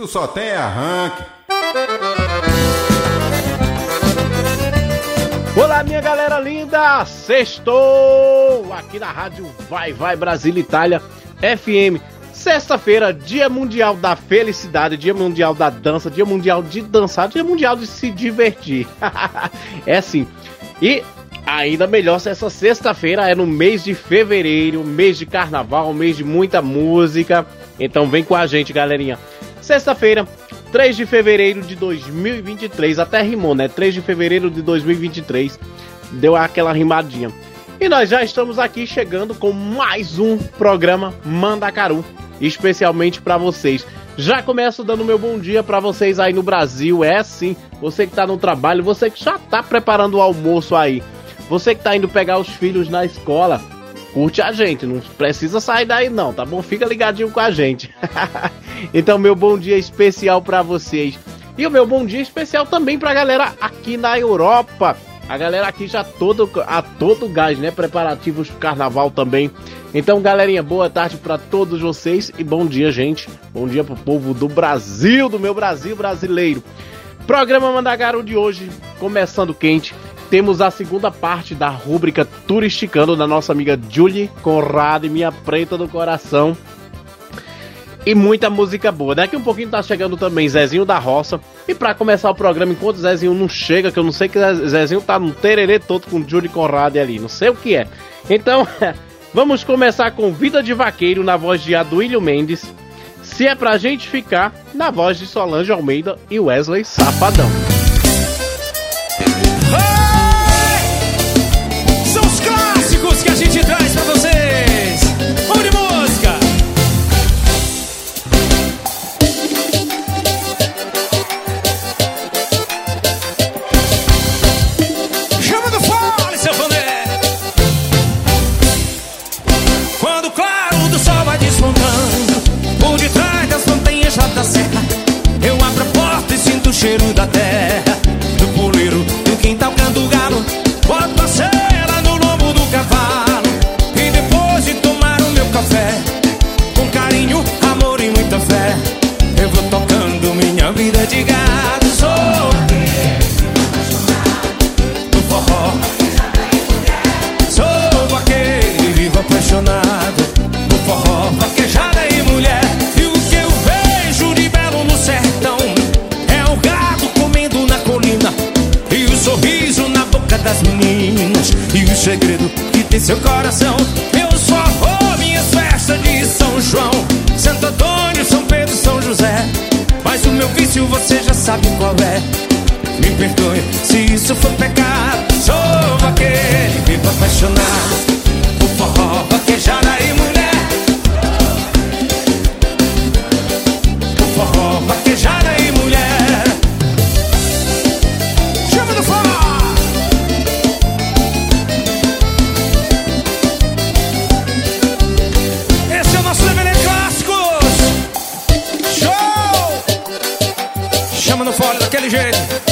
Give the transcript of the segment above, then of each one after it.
Tu só tem arranque. Olá, minha galera linda! Sextou! Aqui na rádio Vai Vai Brasil Itália FM. Sexta-feira, Dia Mundial da Felicidade, Dia Mundial da Dança, Dia Mundial de dançar, Dia Mundial de se divertir. é assim. E Ainda melhor se essa sexta-feira é no mês de fevereiro, mês de carnaval, mês de muita música. Então vem com a gente, galerinha. Sexta-feira, 3 de fevereiro de 2023, até rimou, né? 3 de fevereiro de 2023. Deu aquela rimadinha. E nós já estamos aqui chegando com mais um programa Mandacaru, especialmente para vocês. Já começo dando meu bom dia para vocês aí no Brasil. É sim, você que tá no trabalho, você que já tá preparando o almoço aí. Você que tá indo pegar os filhos na escola, curte a gente, não precisa sair daí não, tá bom? Fica ligadinho com a gente. então, meu bom dia especial para vocês. E o meu bom dia especial também pra galera aqui na Europa. A galera aqui já todo a todo gás, né? Preparativos pro carnaval também. Então, galerinha, boa tarde para todos vocês e bom dia, gente. Bom dia pro povo do Brasil, do meu Brasil brasileiro. Programa Mandagaru de hoje começando quente temos a segunda parte da rúbrica Turisticando da nossa amiga Julie Conrado minha preta do coração. E muita música boa. Daqui um pouquinho tá chegando também Zezinho da Roça. E para começar o programa, enquanto Zezinho não chega, que eu não sei que Zezinho tá no tererê todo com Julie Conrado ali, não sei o que é. Então, vamos começar com Vida de Vaqueiro na voz de Aduílio Mendes. Se é pra gente ficar, na voz de Solange Almeida e Wesley Safadão. Perdoe. Se isso for pecado Sou aquele vivo apaixonado Por forró, vaquejada e mulher. Por forró, vaquejada e mulher. Chama do forró! Esse é o nosso DVD Clássicos. Show! Chama no fora daquele jeito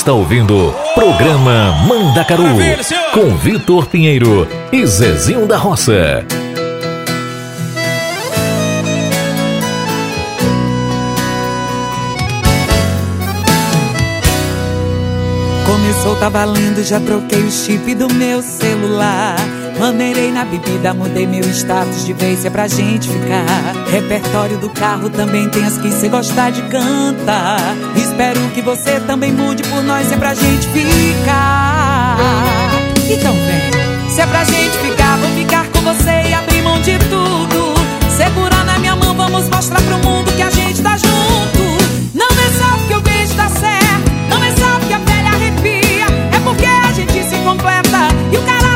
está ouvindo Programa Mandacaru com Vitor Pinheiro e Zezinho da Roça. Começou, tá valendo, já troquei o chip do meu celular. Maneirei na bebida, mudei meu status de vez, é pra gente ficar. Repertório do carro também tem as que cê gostar de cantar. Espero que você também mude por nós, é pra gente ficar. Então vem, se é pra gente ficar, vou ficar com você e abrir mão de tudo. Segurar na minha mão, vamos mostrar pro mundo que a gente tá junto. Não é só porque o beijo dá certo, não é só porque a pele arrepia, é porque a gente se completa e o cara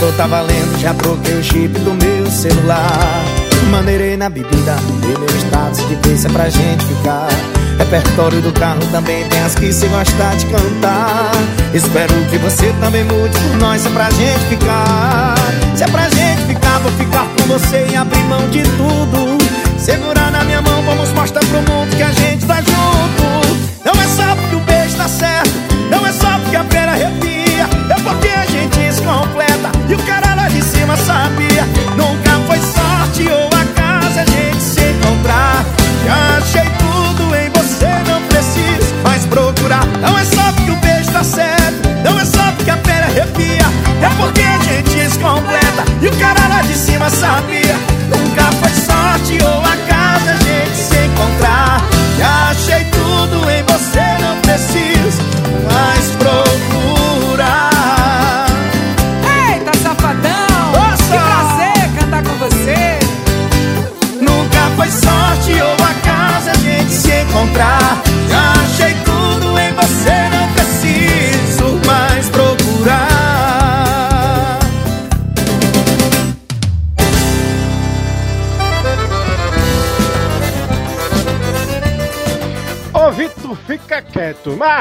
Tá valendo, já troquei o chip do meu celular. Maneirei na bebida, mudei meu status de vez é pra gente ficar. Repertório do carro também tem as que se gostar de cantar. Espero que você também mude por nós, se é pra gente ficar. Se é pra gente ficar, vou ficar com você e abrir mão de tudo. Segurar na minha mão, vamos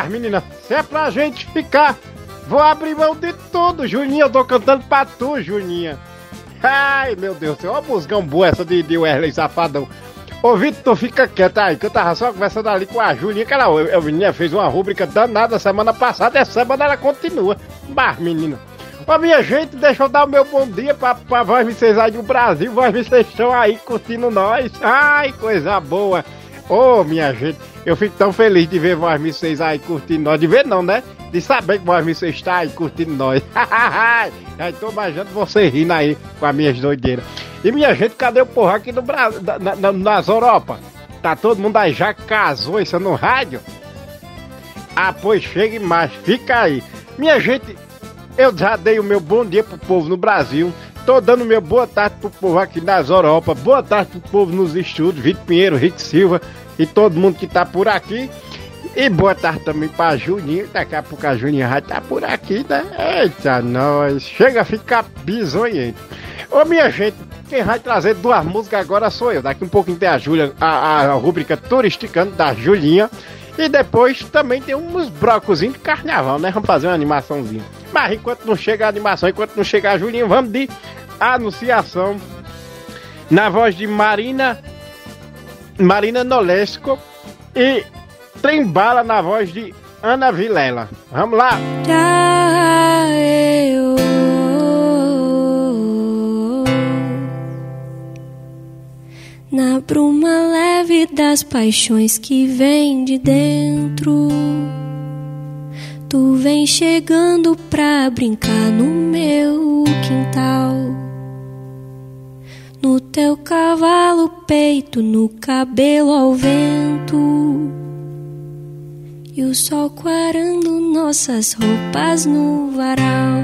menina, se é pra gente ficar, vou abrir mão de tudo, Juninha. Eu tô cantando pra tu, Juninha. Ai, meu Deus do céu, uma musgão boa essa de, de Wesley Safadão. Ô Vitor, fica quieto aí, que eu tava só conversando ali com a Julinha, que ela, a menina fez uma rúbrica danada semana passada, essa semana ela continua. Mas, menina. Ô minha gente, deixa eu dar o meu bom dia pra, pra voz vocês aí do Brasil, voz vocês estão aí curtindo nós. Ai, coisa boa. Ô, minha gente, eu fico tão feliz de ver vocês aí curtindo nós. De ver não, né? De saber que vocês está aí curtindo nós. Já tô imaginando você rindo aí com as minhas doideiras. E minha gente, cadê o porra aqui no Brasil, na, na- nas Europa? Tá todo mundo aí já casou isso no rádio? Ah, pois chegue mais, fica aí. Minha gente, eu já dei o meu bom dia pro povo no Brasil. Tô dando meu boa tarde pro povo aqui nas Europa. Boa tarde pro povo nos estúdios, Vitor Pinheiro, Rick Silva e todo mundo que tá por aqui. E boa tarde também pra Juninho. Daqui a pouco a Juninha vai estar por aqui, né? Eita, nós. Chega a ficar bisonhento. Ô, minha gente, quem vai trazer duas músicas agora sou eu. Daqui um pouquinho tem a Júlia, a, a rubrica Turisticando da Julinha. E depois também tem uns brocozinhos de carnaval, né? Vamos fazer uma animaçãozinha. Mas enquanto não chega a animação, enquanto não chega a Julinha, vamos de anunciação. Na voz de Marina Marina Nolesco e Trembala na voz de Ana Vilela. Vamos lá! Na bruma leve das paixões que vem de dentro, tu vem chegando pra brincar no meu quintal. No teu cavalo peito, no cabelo ao vento. E o sol quarando nossas roupas no varal.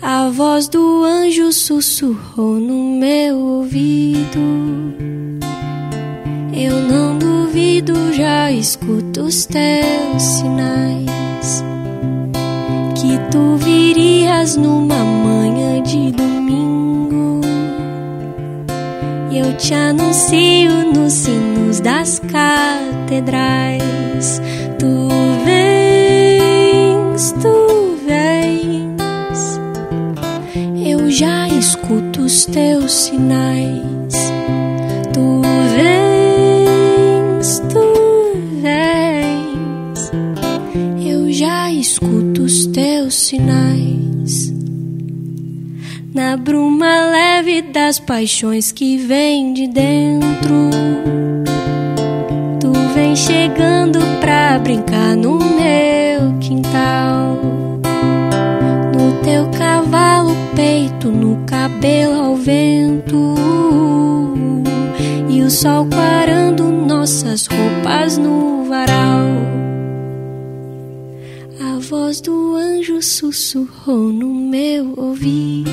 A voz do anjo sussurrou no meu ouvido. Eu não duvido, já escuto os teus sinais. Que tu virias numa manhã de domingo. E eu te anuncio nos sinos das catedrais. Tu vens, tu vens. Eu já escuto os teus sinais. Tu vens, tu vens. Eu já escuto os teus sinais. Na bruma leve das paixões que vem de dentro. Tu vem chegando pra brincar no meu quintal. No teu cavalo peito, no cabelo ao vento. E o sol quarando nossas roupas no varal. A voz do anjo sussurrou no meu ouvido.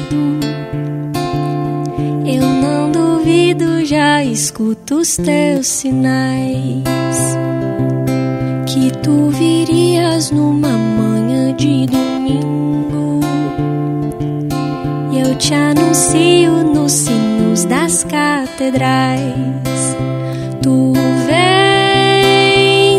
Eu não duvido, já escuto os teus sinais. Que tu virias numa manhã de domingo. E eu te anuncio nos sinos das catedrais.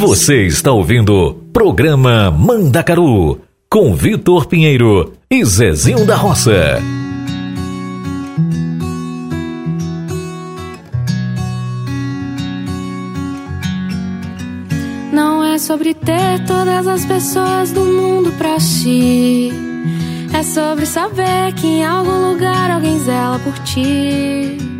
Você está ouvindo Programa Mandacaru com Vitor Pinheiro e Zezinho da Roça. Não é sobre ter todas as pessoas do mundo pra ti. É sobre saber que em algum lugar alguém zela por ti.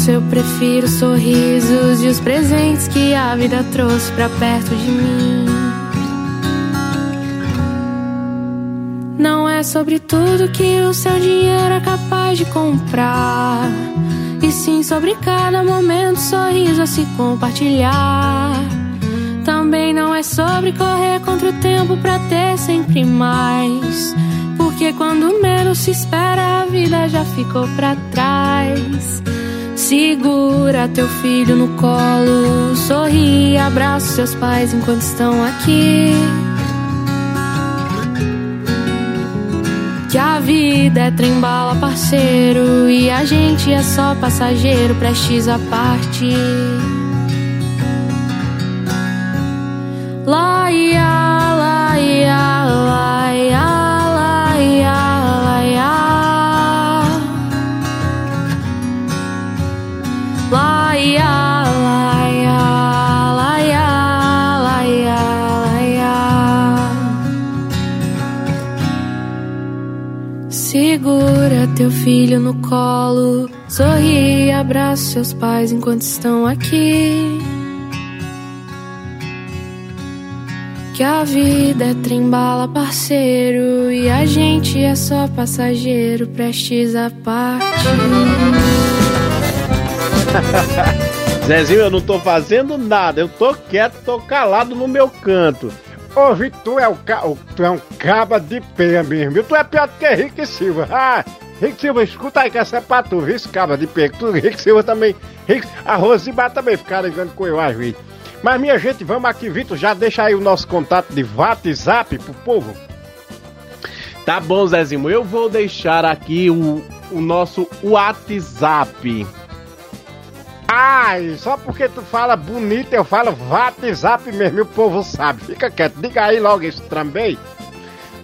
Isso eu prefiro os sorrisos e os presentes que a vida trouxe pra perto de mim. Não é sobre tudo que o seu dinheiro é capaz de comprar. E sim sobre cada momento, sorriso a se compartilhar. Também não é sobre correr contra o tempo pra ter sempre mais. Porque quando menos se espera, a vida já ficou pra trás. Segura teu filho no colo, sorri, abraça seus pais enquanto estão aqui. Que a vida é trembala, parceiro, e a gente é só passageiro, prestes a partir. Lá, ia, teu filho no colo, sorri, abraça seus pais enquanto estão aqui. Que a vida é trembala, parceiro, e a gente é só passageiro, prestes a partir. Zezinho, eu não tô fazendo nada, eu tô quieto, tô calado no meu canto. Ô, Vitor, tu é, o ca... tu é um caba de peia mesmo. Tu é pior do que Rick Silva. Ah, Rick Silva, escuta aí que essa é pra tu, viu? Esse de peia. Tu, Rick Silva também. Rick... A Rosibá também ficaram ligando com eu às vezes. Mas, minha gente, vamos aqui, Vitor. Já deixa aí o nosso contato de WhatsApp pro povo. Tá bom, Zezinho, eu vou deixar aqui o, o nosso WhatsApp. Ai, só porque tu fala bonito, eu falo WhatsApp mesmo, e o povo sabe. Fica quieto, diga aí logo isso também.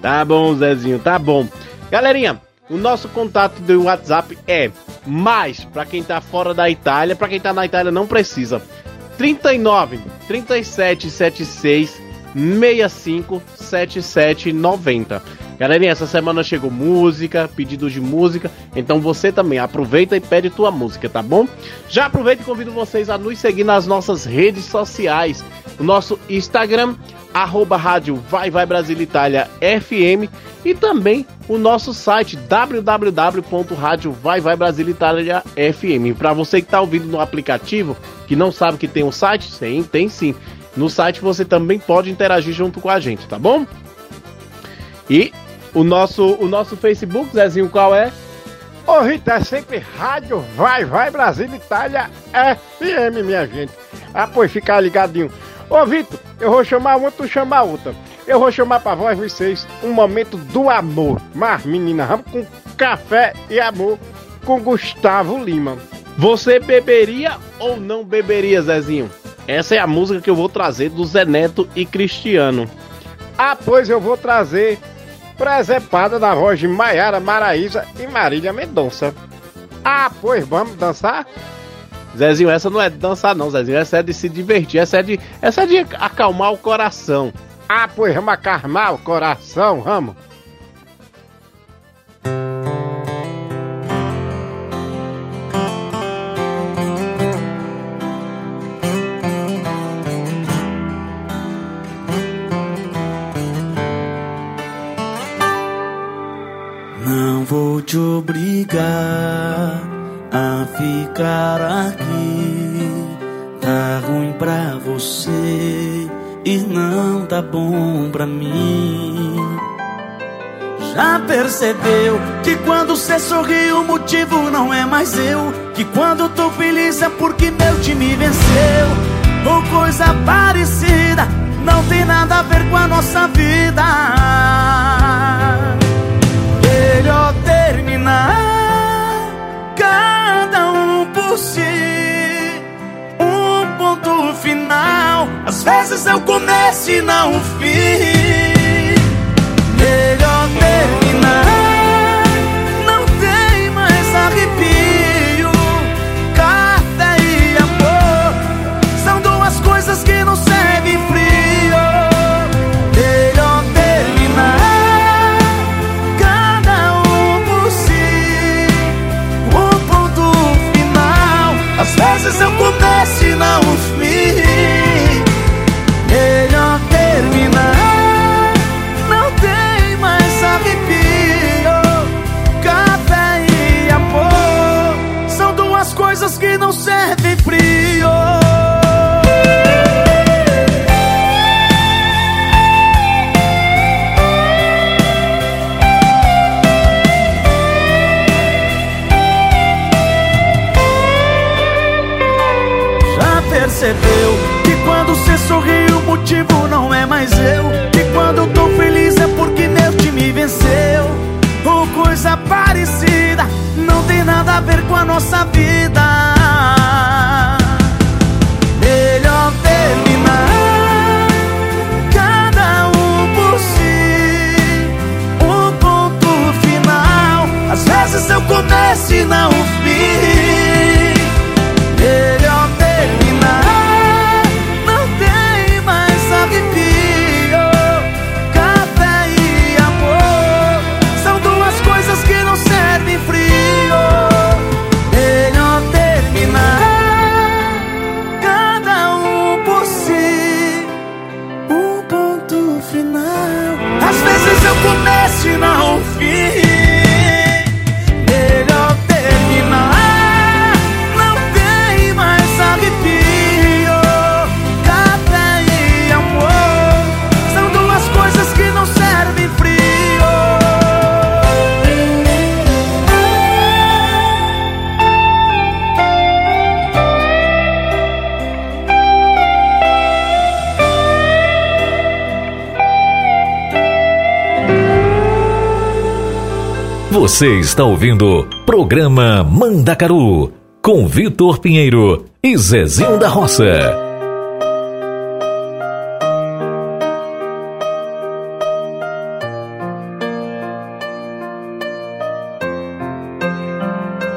Tá bom, Zezinho, tá bom. Galerinha, o nosso contato do WhatsApp é mais para quem tá fora da Itália, para quem tá na Itália não precisa. 39 37 76 65 77 90. Galerinha, essa semana chegou música, pedidos de música, então você também aproveita e pede tua música, tá bom? Já aproveita e convido vocês a nos seguir nas nossas redes sociais. O nosso Instagram, arroba rádio Vai Vai Brasil Itália FM e também o nosso site www.radiovaivaibrasilitalia FM. Para você que está ouvindo no aplicativo, que não sabe que tem um site, sim, tem sim. No site você também pode interagir junto com a gente, tá bom? E o nosso, o nosso Facebook, Zezinho, qual é? Ô, Rita, é sempre Rádio Vai Vai Brasil Itália FM, minha gente. Ah, pois ficar ligadinho. Ô, Vitor, eu vou chamar uma, tu chama a outra. Eu vou chamar pra vós vocês um momento do amor. Mas, menina, vamos com café e amor com Gustavo Lima. Você beberia ou não beberia, Zezinho? Essa é a música que eu vou trazer do Zé Neto e Cristiano. Ah, pois eu vou trazer presepada na voz de Maiara Maraíza e Marília Mendonça. Ah, pois vamos dançar? Zezinho, essa não é de dançar não, Zezinho. Essa é de se divertir. Essa é de, essa é de acalmar o coração. Ah, pois vamos acalmar o coração, vamos. Não vou te obrigar a ficar aqui. Tá ruim pra você e não tá bom pra mim. Já percebeu que quando cê sorri o motivo não é mais eu? Que quando tô feliz é porque meu time venceu? Ou coisa parecida, não tem nada a ver com a nossa vida. Melhor terminar, si. Um ponto final, às vezes é o começo e não o fim. Melhor terminar, Você está ouvindo Programa Mandacaru com Vitor Pinheiro e Zezinho da Roça.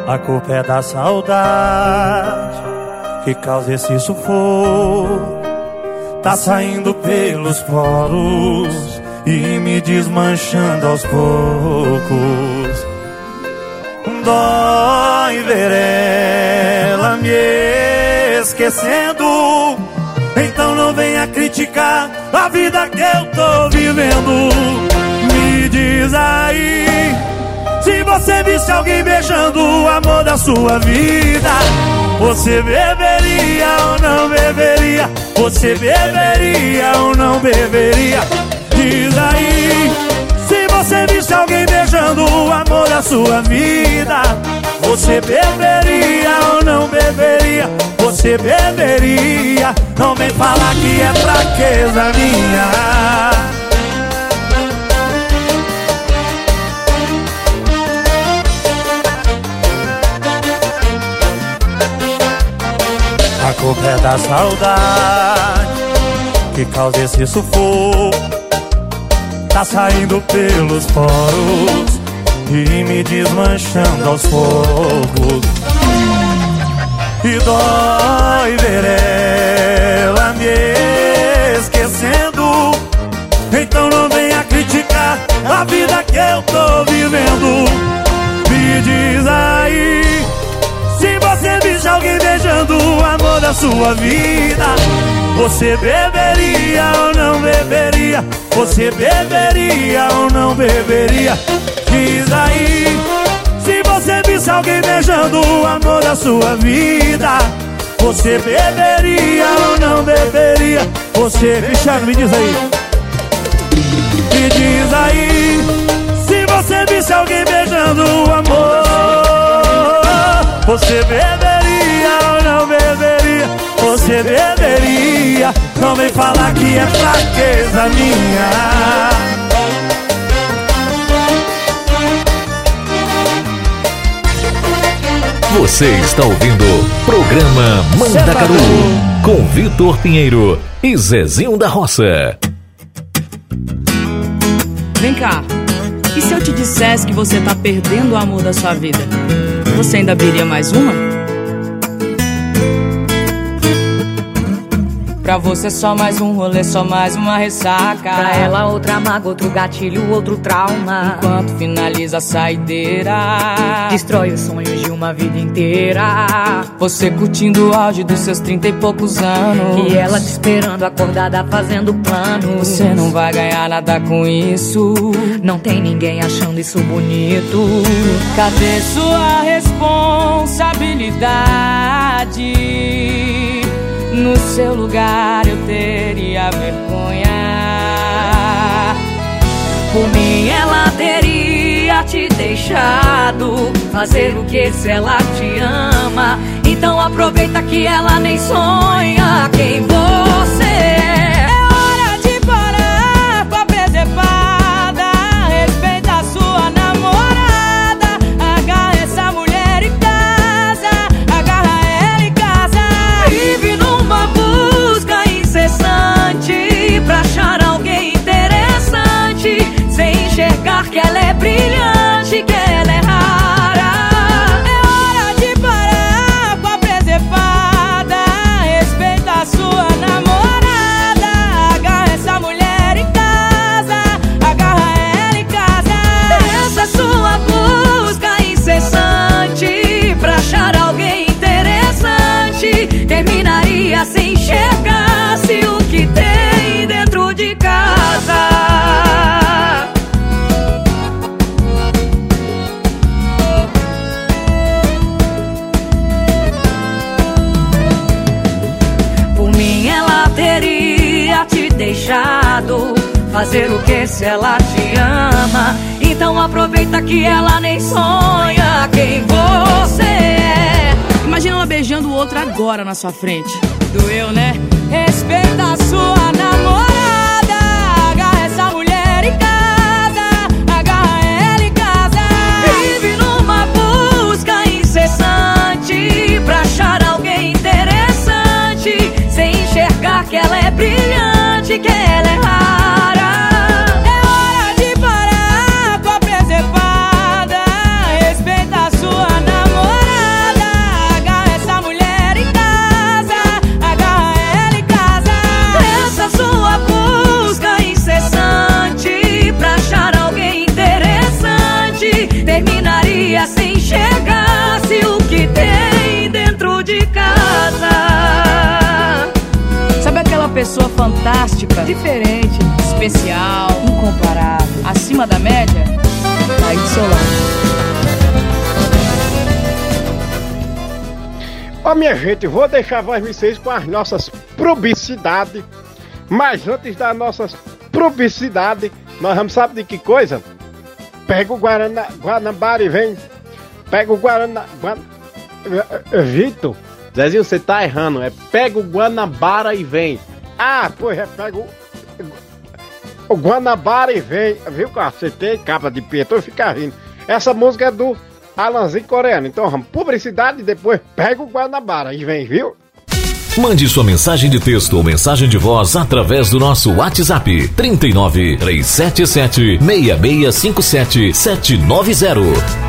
A culpa é da saudade que causa esse sufoco. Tá saindo pelos poros e me desmanchando aos poucos. Dói ver ela me esquecendo. Então não venha criticar a vida que eu tô vivendo. Me diz aí. Se você visse alguém beijando o amor da sua vida, você beberia ou não beberia? Você beberia ou não beberia? Diz aí. Você visse alguém beijando o amor da sua vida, você beberia ou não beberia? Você beberia? Não vem falar que é fraqueza minha. A culpa é da saudade que causa esse sufoco. Tá saindo pelos poros e me desmanchando aos poucos. E dói ver ela me esquecendo. Então não venha criticar a vida que eu tô vivendo. Me diz aí. Se você visse alguém beijando o amor da sua vida, você beberia beberia? Você beberia ou não beberia? Diz aí. Se você visse alguém beijando o amor da sua vida, você beberia ou não beberia? Você, Cristiano, me diz aí. Me diz aí. Se você visse alguém beijando o amor, você beberia ou não beberia? Beberia? Não vem falar que é fraqueza minha. Você está ouvindo Programa Mandacaru com Vitor Pinheiro e Zezinho da Roça. Vem cá. E se eu te dissesse que você tá perdendo o amor da sua vida? Você ainda abriria mais uma? Pra você só mais um rolê, só mais uma ressaca. Pra ela outra mágoa, outro gatilho, outro trauma. Enquanto finaliza a saideira, Destrói os sonhos de uma vida inteira. você curtindo o auge dos seus trinta e poucos anos. E ela te esperando acordada fazendo planos. Você não vai ganhar nada com isso. Não tem ninguém achando isso bonito. Cadê sua responsabilidade? No seu lugar eu teria vergonha. Por mim ela teria te deixado fazer o que se ela te ama. Então aproveita que ela nem sonha quem você é. Enxergasse o que tem dentro de casa. Por mim ela teria te deixado fazer o que se ela te ama. Então aproveita que ela nem sonha quem você é. Ela beijando o outro agora na sua frente. Doeu, né? Respeita a sua namorada. Agarra essa mulher em casa. Agarra ela em casa. Vive numa busca incessante pra achar alguém interessante, sem enxergar que ela é brilhante, que ela é rara. Pessoa fantástica, diferente, especial, incomparável, acima da média? Aí do seu lado. Ó, minha gente, vou deixar vocês com as nossas publicidades. Mas antes das nossas publicidades, nós vamos saber de que coisa? Pega o Guarana, Guanabara e vem. Pega o Guarana. Guan... eh, eh, Vitor. Zezinho, você tá errando. É pega o Guanabara e vem. Ah, pois é, pega o. O Guanabara e vem. Viu acertei? Capa de pia, tô ficar rindo. Essa música é do Alanzinho coreano. Então publicidade e depois pega o Guanabara e vem, viu? Mande sua mensagem de texto ou mensagem de voz através do nosso WhatsApp 39 377 6657 790.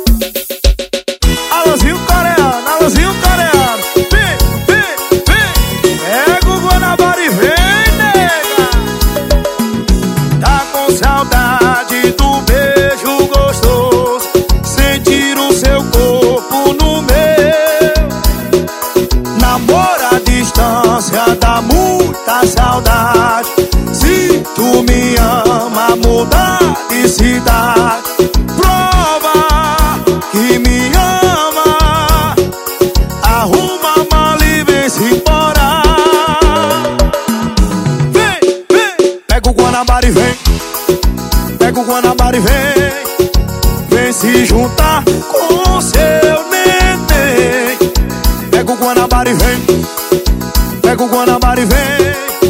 Cidade. Prova que me ama. Arruma a mala e vem se embora. Vem, vem. Pega o Guanabara e vem. Pega o Guanabara e vem. Vem se juntar com seu neném. Pega o Guanabara e vem. Pega o Guanabara e vem.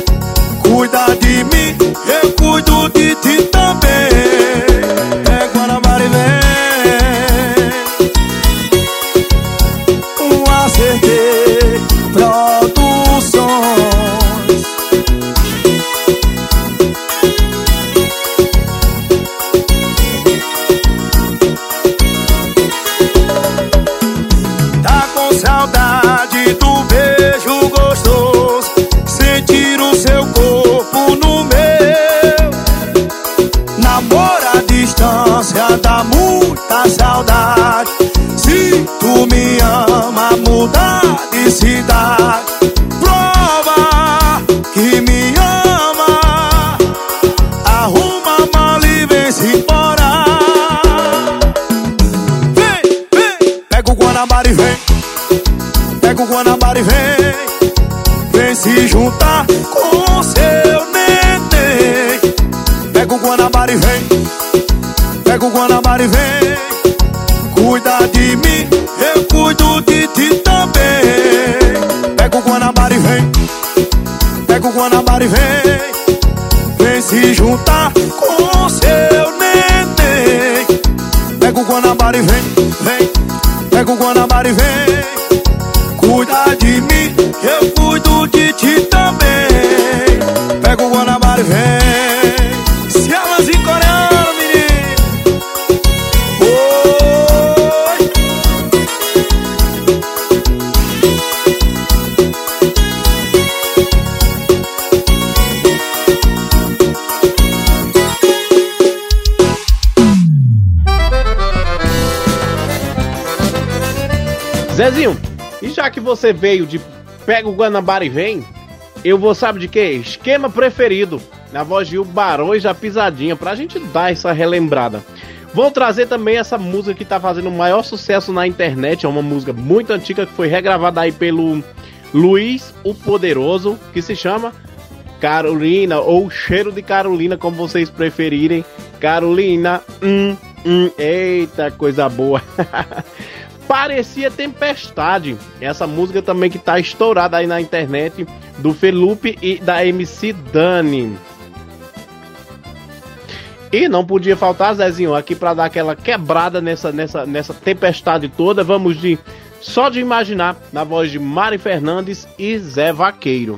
Zezinho, e já que você veio de Pega o Guanabara e vem, eu vou, sabe de quê? Esquema preferido, na voz de O Barões da Pisadinha, pra gente dar essa relembrada. Vou trazer também essa música que tá fazendo o maior sucesso na internet, é uma música muito antiga que foi regravada aí pelo Luiz o Poderoso, que se chama Carolina, ou Cheiro de Carolina, como vocês preferirem. Carolina, hum, hum, eita, coisa boa. Parecia Tempestade. Essa música também que tá estourada aí na internet do Felupe e da MC Dani. E não podia faltar, Zezinho, aqui para dar aquela quebrada nessa, nessa, nessa tempestade toda. Vamos de Só de Imaginar, na voz de Mari Fernandes e Zé Vaqueiro.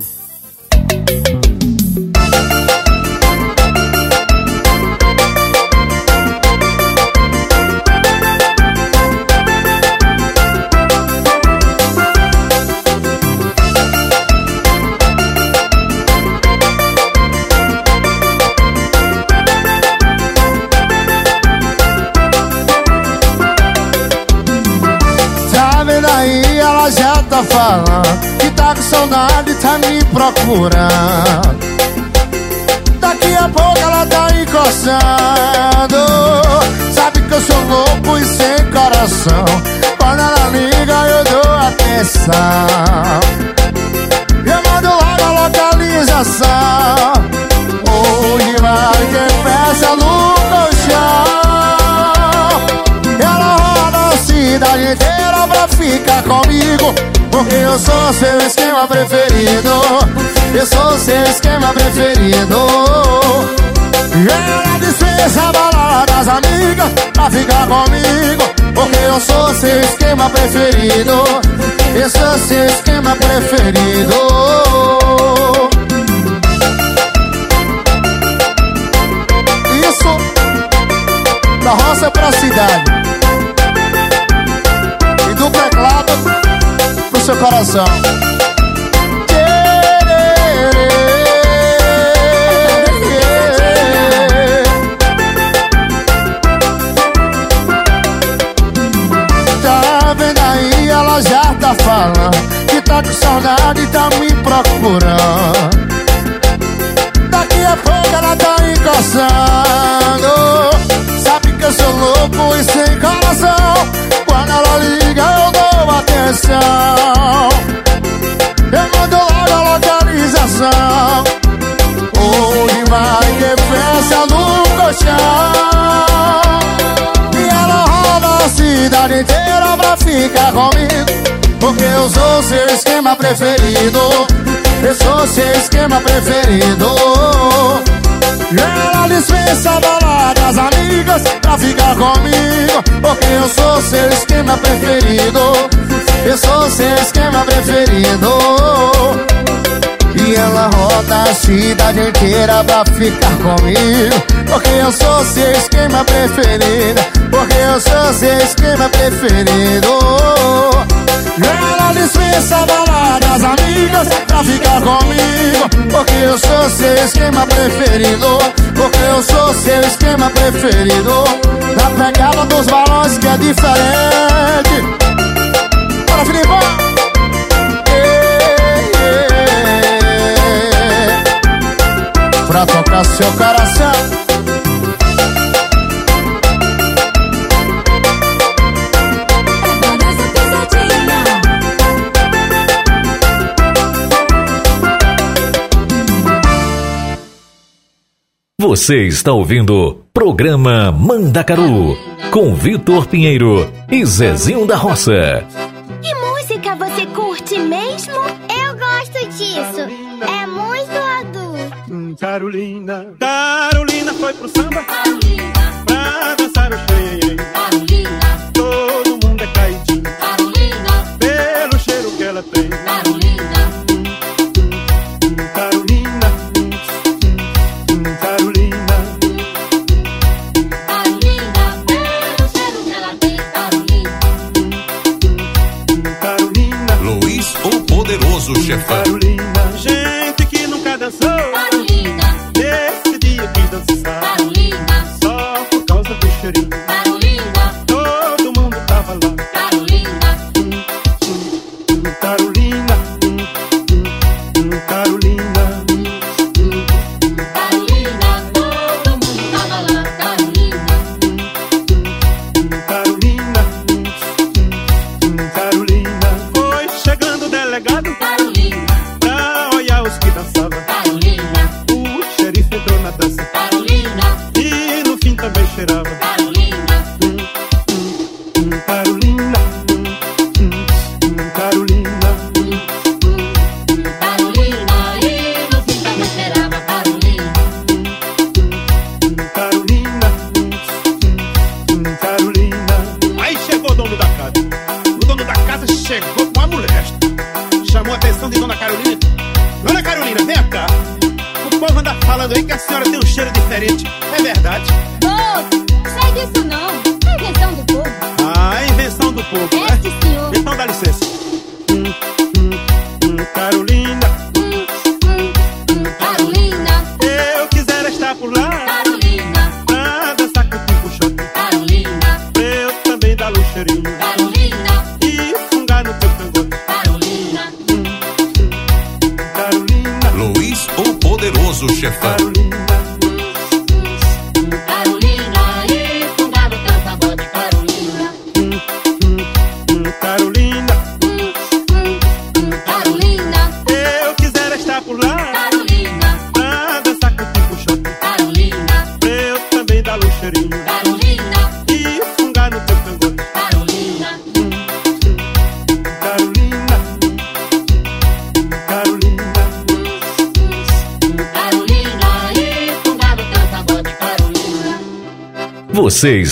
Tá falando Que tá com saudade, tá me procurando. Daqui a pouco ela tá encostando. Sabe que eu sou louco e sem coração. Quando ela liga eu dou atenção. Eu mando logo a localização. Hoje vai ter festa no colchão? Ela roda a cidade inteira pra ficar comigo eu sou seu esquema preferido. Eu sou seu esquema preferido. Ela dispensa a balada das amigas Pra ficar comigo Porque eu sou seu esquema preferido. Eu sou seu esquema preferido. Isso da roça pra cidade. E do teclado seu coração. Tá vendo aí, ela já tá falando Que tá com saudade e tá me procurando. Daqui a pouco ela tá encostando Sabe que eu sou louco e sem coração. Quando ela liga eu dou atenção. Eu mando logo a localização. Hoje vai ter no colchão? E ela roda a cidade inteira pra ficar comigo. Porque eu sou seu esquema preferido. Eu sou seu esquema preferido. Ela dispensa a balada das amigas pra ficar comigo. Porque eu sou seu esquema preferido Eu sou seu esquema preferido. E ela roda a cidade inteira pra ficar comigo. Porque eu sou seu esquema preferido. Porque eu sou seu esquema preferido. Ela dispensa a balada das amigas pra ficar comigo. Porque eu sou seu esquema preferido. Porque eu sou seu esquema preferido. Na pegada dos balões que é diferente Bora, Filipão! Pra tocar seu coração Você está ouvindo Programa Mandacaru com Vitor Pinheiro e Zezinho da Roça. Carolina, Carolina foi pro samba. Pra dançar o xerê. Todo mundo é caidinho. Pelo cheiro que ela tem. Carolina, Carolina, Carolina, Luiz, o poderoso chefão.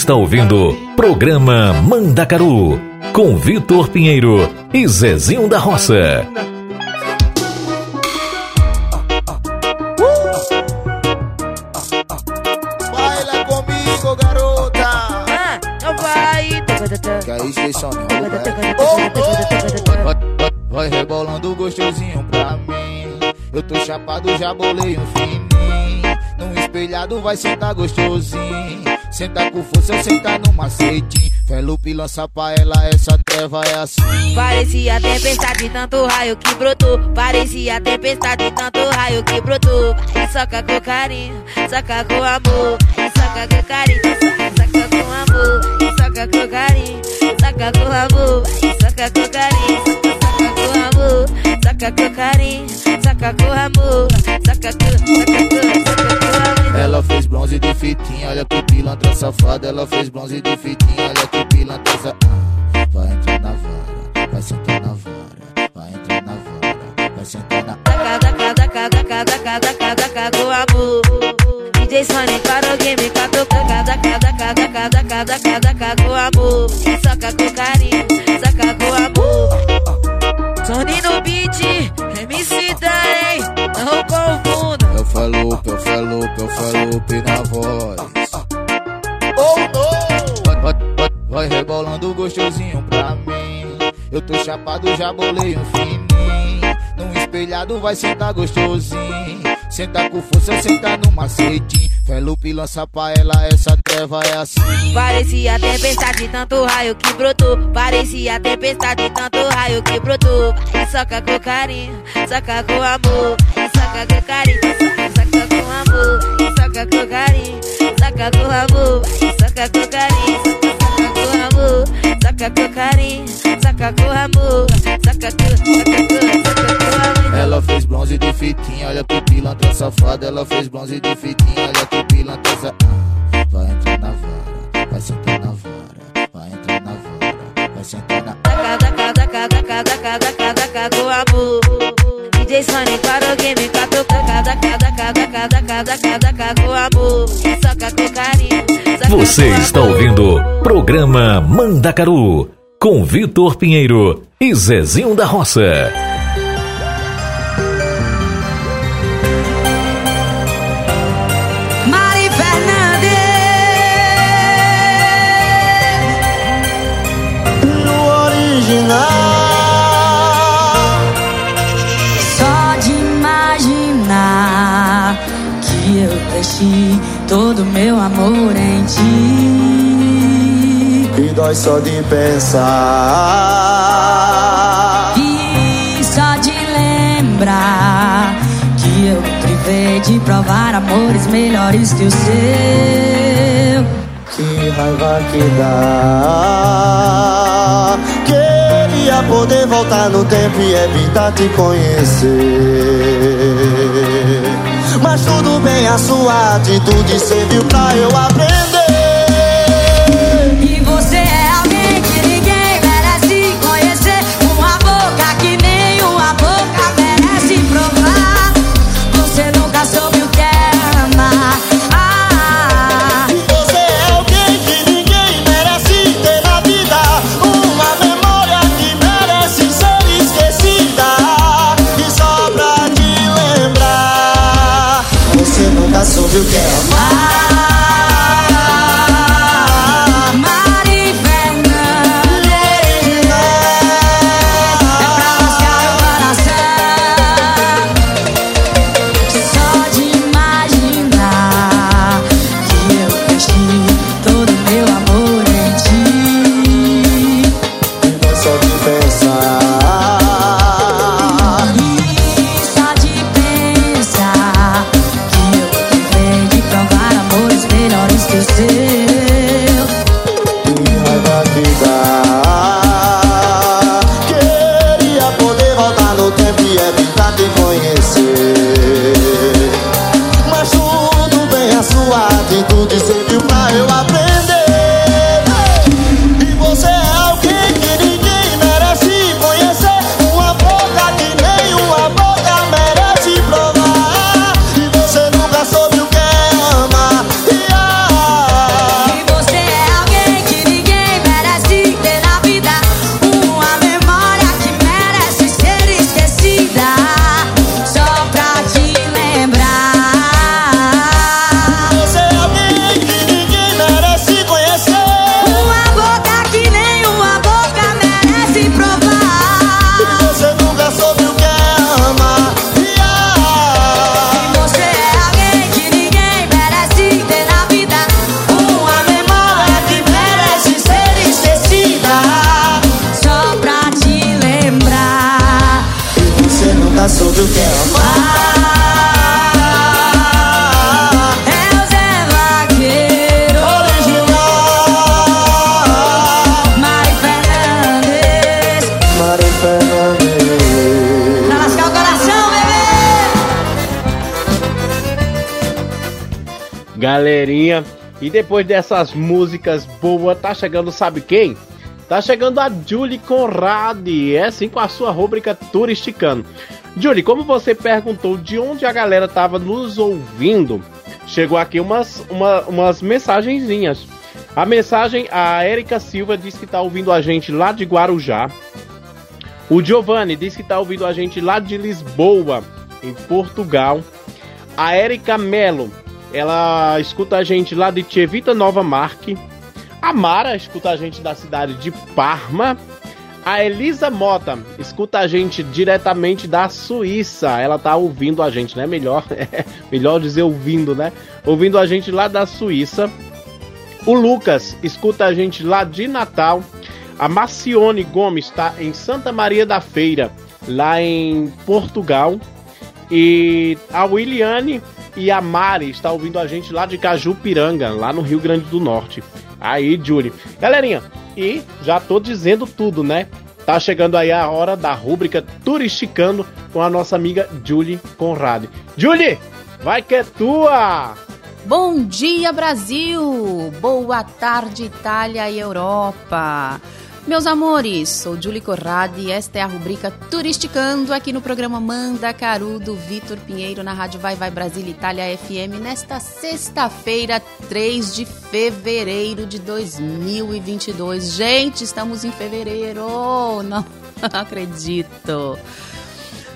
Está ouvindo Programa Mandacaru com Vitor Pinheiro e Zezinho da Roça. Baila comigo, garota. Ah, não vai. Que é isso, Jason? Vai, rebolando gostosinho pra mim. Eu tô chapado, já bolei um fininho. Num espelhado vai sentar gostosinho. Senta com força, eu sentar no macetinho. Felupe lança pra ela, essa treva é assim. Parecia tempestade, tanto raio que brotou. Parecia tempestade, tanto raio que brotou. Vai, soca com carinho, soca com amor. Vai, soca com carinho, soca, soca com amor. Vai, soca com carinho, soca com amor. Vai, soca com carinho, soca, com amor. Soca com carinho, soca com amor. Soca com, soca com, soca com. Ela fez bronze de fitinha, olha que pilantra safada. Ela fez bronze de fitinha, olha que pilantra safada. Vai entrar na vara, vai sentar na vara. Vai entrar na vara, vai sentar na Daca, daca, daca, daca, daca, daca, daca com amor. DJ Sony para o game, catuca, daca, daca, daca, daca, daca, daca, daca com amor. E soca com carinho, soca com amor. Sony no beat, MC Dan, não confunda. Eu falo, eu falo na voz. Oh no! Vai, vai, vai, vai rebolando gostosinho pra mim. Eu tô chapado, já bolei um fininho. Num espelhado vai sentar gostosinho. Senta com força, senta no macetinho. Felupe lança pra ela, essa treva é assim. Parecia tempestade, tanto raio que brotou. Parecia tempestade, tanto raio que brotou. Vai, soca com carinho, soca com amor. Soca com carinho, soca, soca com amor. Soca com carinho, soca com amor. Soca com carinho, soca com amor. Soca com carinho, soca com amor. Soca com, com, com amor. Ela fez bronze de fitinha, olha que pilantra safada. Ela fez bronze de fitinha, olha que pilantra safada. Ah, vai entrar na vara, vai sentar na vara, vai entrar na vara, vai sentar na Cada, cada, cada, cada, cada, cada, cada do amor. DJ Sonic para o game, catuca. Cada, cada, cada, cada, cada, cada, cada do amor. Soca com carinho. soca Você com está amor. ouvindo Programa Mandacaru com Vitor Pinheiro e Zezinho da Roça. Mari Fernandes No original deixei todo meu amor em ti. E dói só de pensar. E só de lembrar Que eu me privei de provar amores melhores que o seu. Que raiva que dá. Queria poder voltar no tempo e evitar te conhecer Mas tudo bem, a sua atitude serviu pra eu aprender nunca depois dessas músicas boas, tá chegando, sabe quem? Tá chegando a Julie Conrad, é assim com a sua rúbrica Turisticando. Julie, como você perguntou de onde a galera tava nos ouvindo, chegou aqui umas, uma, umas mensagenzinhas. A mensagem, a Erika Silva disse que tá ouvindo a gente lá de Guarujá. O Giovanni disse que tá ouvindo a gente lá de Lisboa, em Portugal. A Erika Melo, ela escuta a gente lá de Tievita Nova Marque. A Mara escuta a gente da cidade de Parma. A Elisa Mota escuta a gente diretamente da Suíça. Ela tá ouvindo a gente, né? Melhor, melhor dizer ouvindo, né? Ouvindo a gente lá da Suíça. O Lucas escuta a gente lá de Natal. A Macione Gomes está em Santa Maria da Feira, lá em Portugal. E a Williane e a Mari está ouvindo a gente lá de Cajupiranga, lá no Rio Grande do Norte. Aí, Julie. Galerinha, e já tô dizendo tudo, né? Tá chegando aí a hora da rúbrica Turisticando com a nossa amiga Julie Conrad. Julie, vai que é tua! Bom dia, Brasil! Boa tarde, Itália e Europa! Meus amores, sou Julie Corradi e esta é a rubrica Turisticando aqui no programa Manda Caru do Vitor Pinheiro na Rádio Vai Vai Brasília Itália FM nesta sexta-feira, 3 de fevereiro de 2022. Gente, estamos em fevereiro! Não acredito!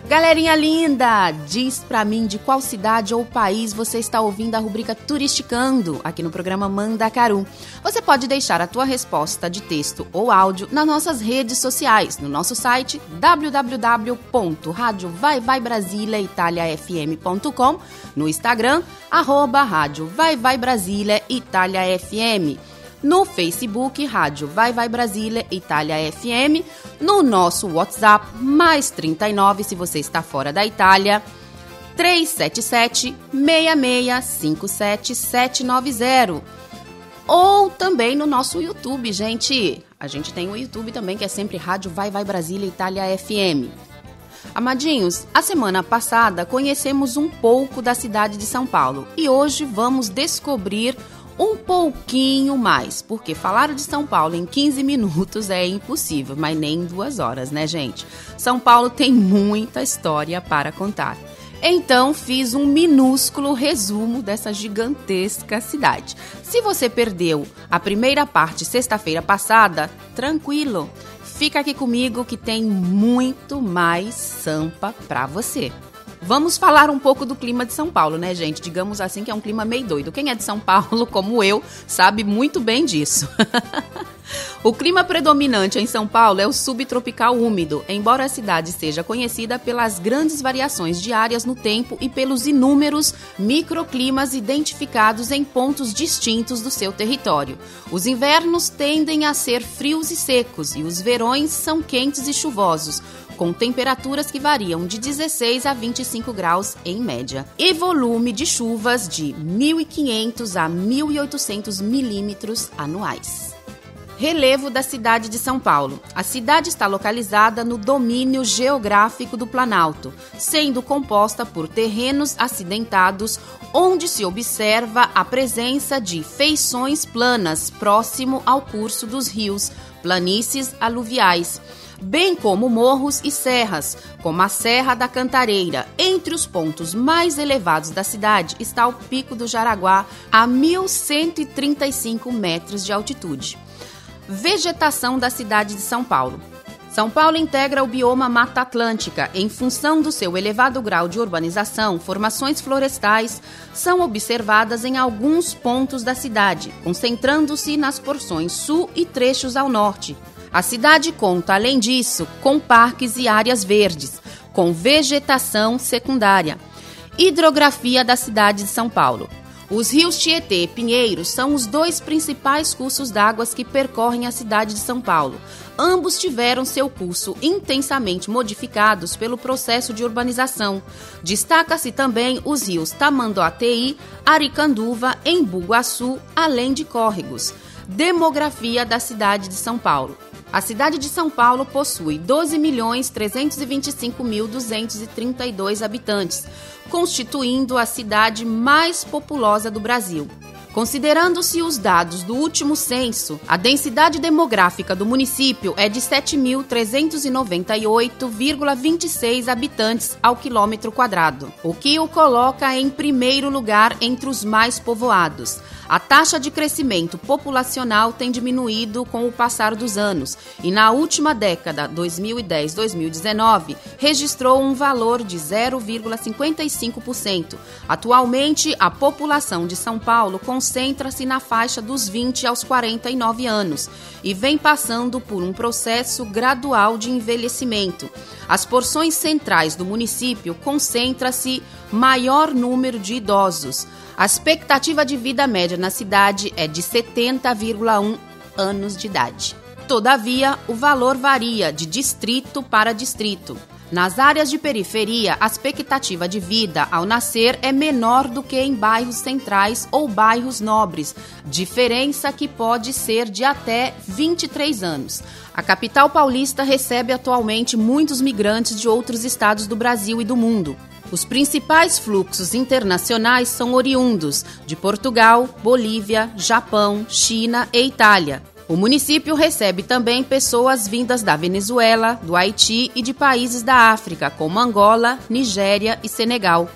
Galerinha linda, diz pra mim de qual cidade ou país você está ouvindo a rubrica Turisticando aqui no programa Mandacaru. Você pode deixar a tua resposta de texto ou áudio nas nossas redes sociais, no nosso site www.radiovaivaibrasiliaitaliafm.com, no Instagram, arroba Rádio Vai Vai Brasília Itália FM no Facebook Rádio Vai Vai Brasília Itália FM, no nosso WhatsApp mais 39 se você está fora da Itália, 377 6657 790. Ou também no nosso YouTube, gente. A gente tem o YouTube também, que é sempre Rádio Vai Vai Brasília Itália FM. Amadinhos, a semana passada conhecemos um pouco da cidade de São Paulo e hoje vamos descobrir um pouquinho mais, porque falar de São Paulo em 15 minutos é impossível, mas nem em duas horas, né, gente? São Paulo tem muita história para contar. Então fiz um minúsculo resumo dessa gigantesca cidade. Se você perdeu a primeira parte sexta-feira passada, tranquilo, fica aqui comigo que tem muito mais sampa para você. Vamos falar um pouco do clima de São Paulo, né, gente? Digamos assim que é um clima meio doido. Quem é de São Paulo, como eu, sabe muito bem disso. o clima predominante em São Paulo é o subtropical úmido, embora a cidade seja conhecida pelas grandes variações diárias no tempo e pelos inúmeros microclimas identificados em pontos distintos do seu território. Os invernos tendem a ser frios e secos e os verões são quentes e chuvosos com temperaturas que variam de 16 a 25 graus em média, e volume de chuvas de 1.500 a 1.800 milímetros anuais. Relevo da cidade de São Paulo. A cidade está localizada no domínio geográfico do Planalto, sendo composta por terrenos acidentados, onde se observa a presença de feições planas próximo ao curso dos rios, planícies aluviais bem como morros e serras, como a Serra da Cantareira. Entre os pontos mais elevados da cidade está o Pico do Jaraguá, a 1.135 metros de altitude. Vegetação da cidade de São Paulo. São Paulo integra o bioma Mata Atlântica. Em função do seu elevado grau de urbanização, formações florestais são observadas em alguns pontos da cidade, concentrando-se nas porções sul e trechos ao norte, a cidade conta, além disso, com parques e áreas verdes, com vegetação secundária. Hidrografia da cidade de São Paulo. Os rios Tietê e Pinheiro são os dois principais cursos d'água que percorrem a cidade de São Paulo. Ambos tiveram seu curso intensamente modificados pelo processo de urbanização. Destaca-se também os rios Tamanduateí, Aricanduva, Embu-Guaçu, além de córregos. Demografia da cidade de São Paulo. A cidade de São Paulo possui 12.325.232 habitantes, constituindo a cidade mais populosa do Brasil. Considerando-se os dados do último censo, a densidade demográfica do município é de 7.398,26 habitantes ao quilômetro quadrado, o que o coloca em primeiro lugar entre os mais povoados. A taxa de crescimento populacional tem diminuído com o passar dos anos e, na última década, 2010-2019, registrou um valor de 0,55%. Atualmente, a população de São Paulo concentra-se na faixa dos 20 aos 49 anos e vem passando por um processo gradual de envelhecimento. As porções centrais do município concentra-se maior número de idosos. A expectativa de vida média na cidade é de 70,1 anos de idade. Todavia, o valor varia de distrito para distrito. Nas áreas de periferia, a expectativa de vida ao nascer é menor do que em bairros centrais ou bairros nobres, diferença que pode ser de até 23 anos. A capital paulista recebe atualmente muitos migrantes de outros estados do Brasil e do mundo. Os principais fluxos internacionais são oriundos de Portugal, Bolívia, Japão, China e Itália. O município recebe também pessoas vindas da Venezuela, do Haiti e de países da África, como Angola, Nigéria e Senegal.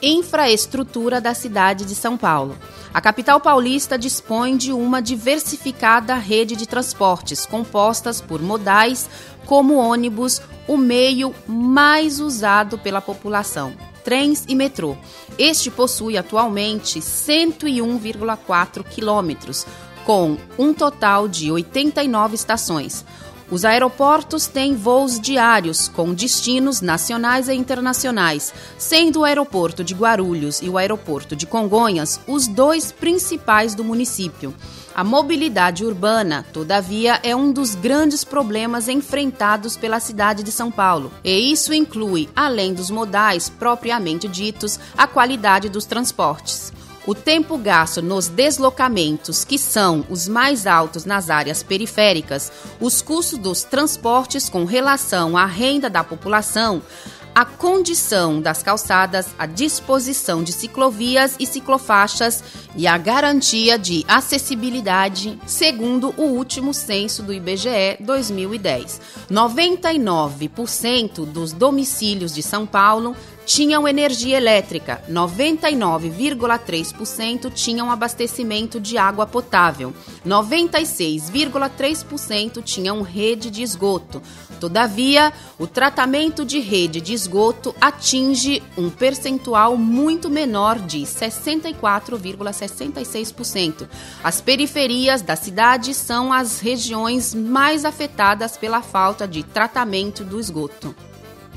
Infraestrutura da cidade de São Paulo. A capital paulista dispõe de uma diversificada rede de transportes, compostas por modais como ônibus, o meio mais usado pela população, trens e metrô. Este possui atualmente 101,4 quilômetros, com um total de 89 estações. Os aeroportos têm voos diários com destinos nacionais e internacionais, sendo o aeroporto de Guarulhos e o aeroporto de Congonhas os dois principais do município. A mobilidade urbana, todavia, é um dos grandes problemas enfrentados pela cidade de São Paulo, e isso inclui, além dos modais propriamente ditos, a qualidade dos transportes. O tempo gasto nos deslocamentos, que são os mais altos nas áreas periféricas, os custos dos transportes com relação à renda da população, a condição das calçadas, a disposição de ciclovias e ciclofaixas e a garantia de acessibilidade, segundo o último censo do IBGE 2010. 99% dos domicílios de São Paulo tinham energia elétrica, 99,3% tinham abastecimento de água potável, 96,3% tinham rede de esgoto. Todavia, o tratamento de rede de esgoto atinge um percentual muito menor de 64,66%. As periferias da cidade são as regiões mais afetadas pela falta de tratamento do esgoto.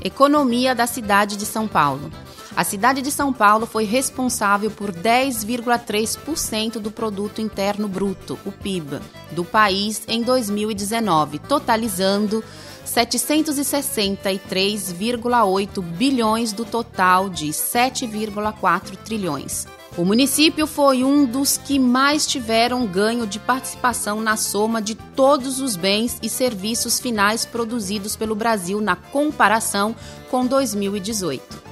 Economia da cidade de São Paulo. A cidade de São Paulo foi responsável por 10,3% do produto interno bruto, o PIB, do país em 2019, totalizando 763,8 bilhões do total de 7,4 trilhões. O município foi um dos que mais tiveram ganho de participação na soma de todos os bens e serviços finais produzidos pelo Brasil na comparação com 2018.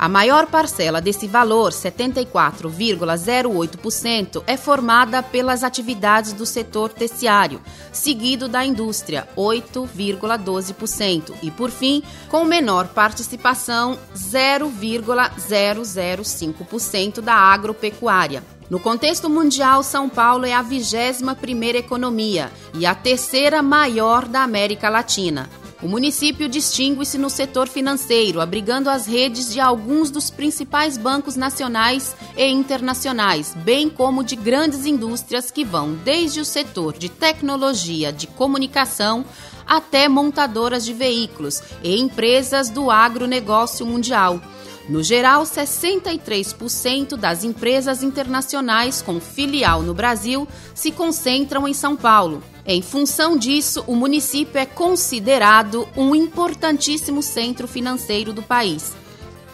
A maior parcela desse valor, 74,08%, é formada pelas atividades do setor terciário, seguido da indústria, 8,12%, e por fim, com menor participação, 0,005% da agropecuária. No contexto mundial, São Paulo é a 21ª economia e a terceira maior da América Latina. O município distingue-se no setor financeiro, abrigando as redes de alguns dos principais bancos nacionais e internacionais, bem como de grandes indústrias que vão desde o setor de tecnologia de comunicação até montadoras de veículos e empresas do agronegócio mundial. No geral, 63% das empresas internacionais com filial no Brasil se concentram em São Paulo. Em função disso, o município é considerado um importantíssimo centro financeiro do país.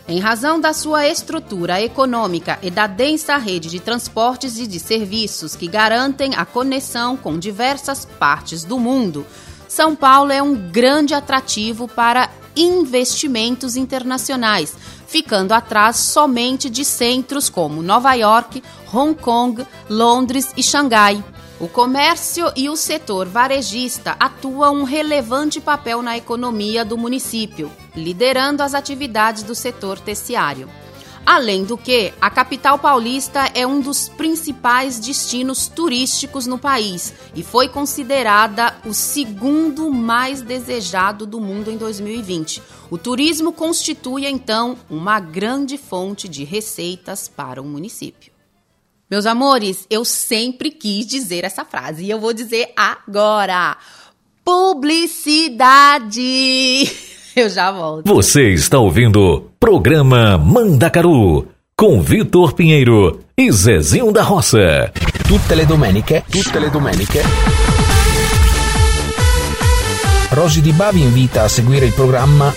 Em razão da sua estrutura econômica e da densa rede de transportes e de serviços que garantem a conexão com diversas partes do mundo, São Paulo é um grande atrativo para investimentos internacionais, ficando atrás somente de centros como Nova York, Hong Kong, Londres e Xangai. O comércio e o setor varejista atuam um relevante papel na economia do município, liderando as atividades do setor terciário. Além do que, a capital paulista é um dos principais destinos turísticos no país e foi considerada o segundo mais desejado do mundo em 2020. O turismo constitui, então, uma grande fonte de receitas para o município. Meus amores, eu sempre quis dizer essa frase e eu vou dizer agora. Publicidade! Eu já volto. Você está ouvindo Programa Mandacaru com Vitor Pinheiro e Zezinho da Roça. Tutte le domeniche, tutte le domeniche. Rosy Di Bavi invita a seguire il programma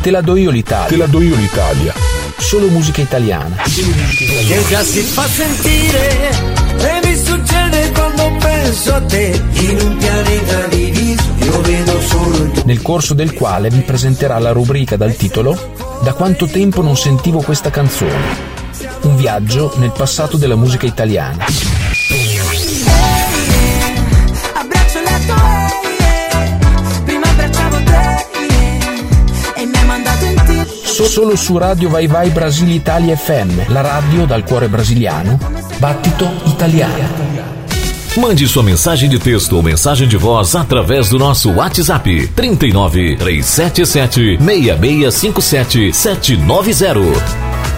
Te la do io l'Italia. Te la do io l'Italia. Solo musica italiana. Che già si fa sentire e mi succede quando penso a te in un pianeta diviso io vedo solo Nel corso del quale vi presenterà la rubrica dal titolo Da quanto tempo non sentivo questa canzone. Un viaggio nel passato della musica italiana. Solo su Radio Vai Vai Brasile Italia FM, la radio dal cuore brasiliano. Battito italiano. Mande sua mensagem de texto ou mensagem de voz através do nosso WhatsApp 39 377 6657 790.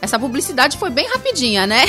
Essa publicidade foi bem rapidinha, né?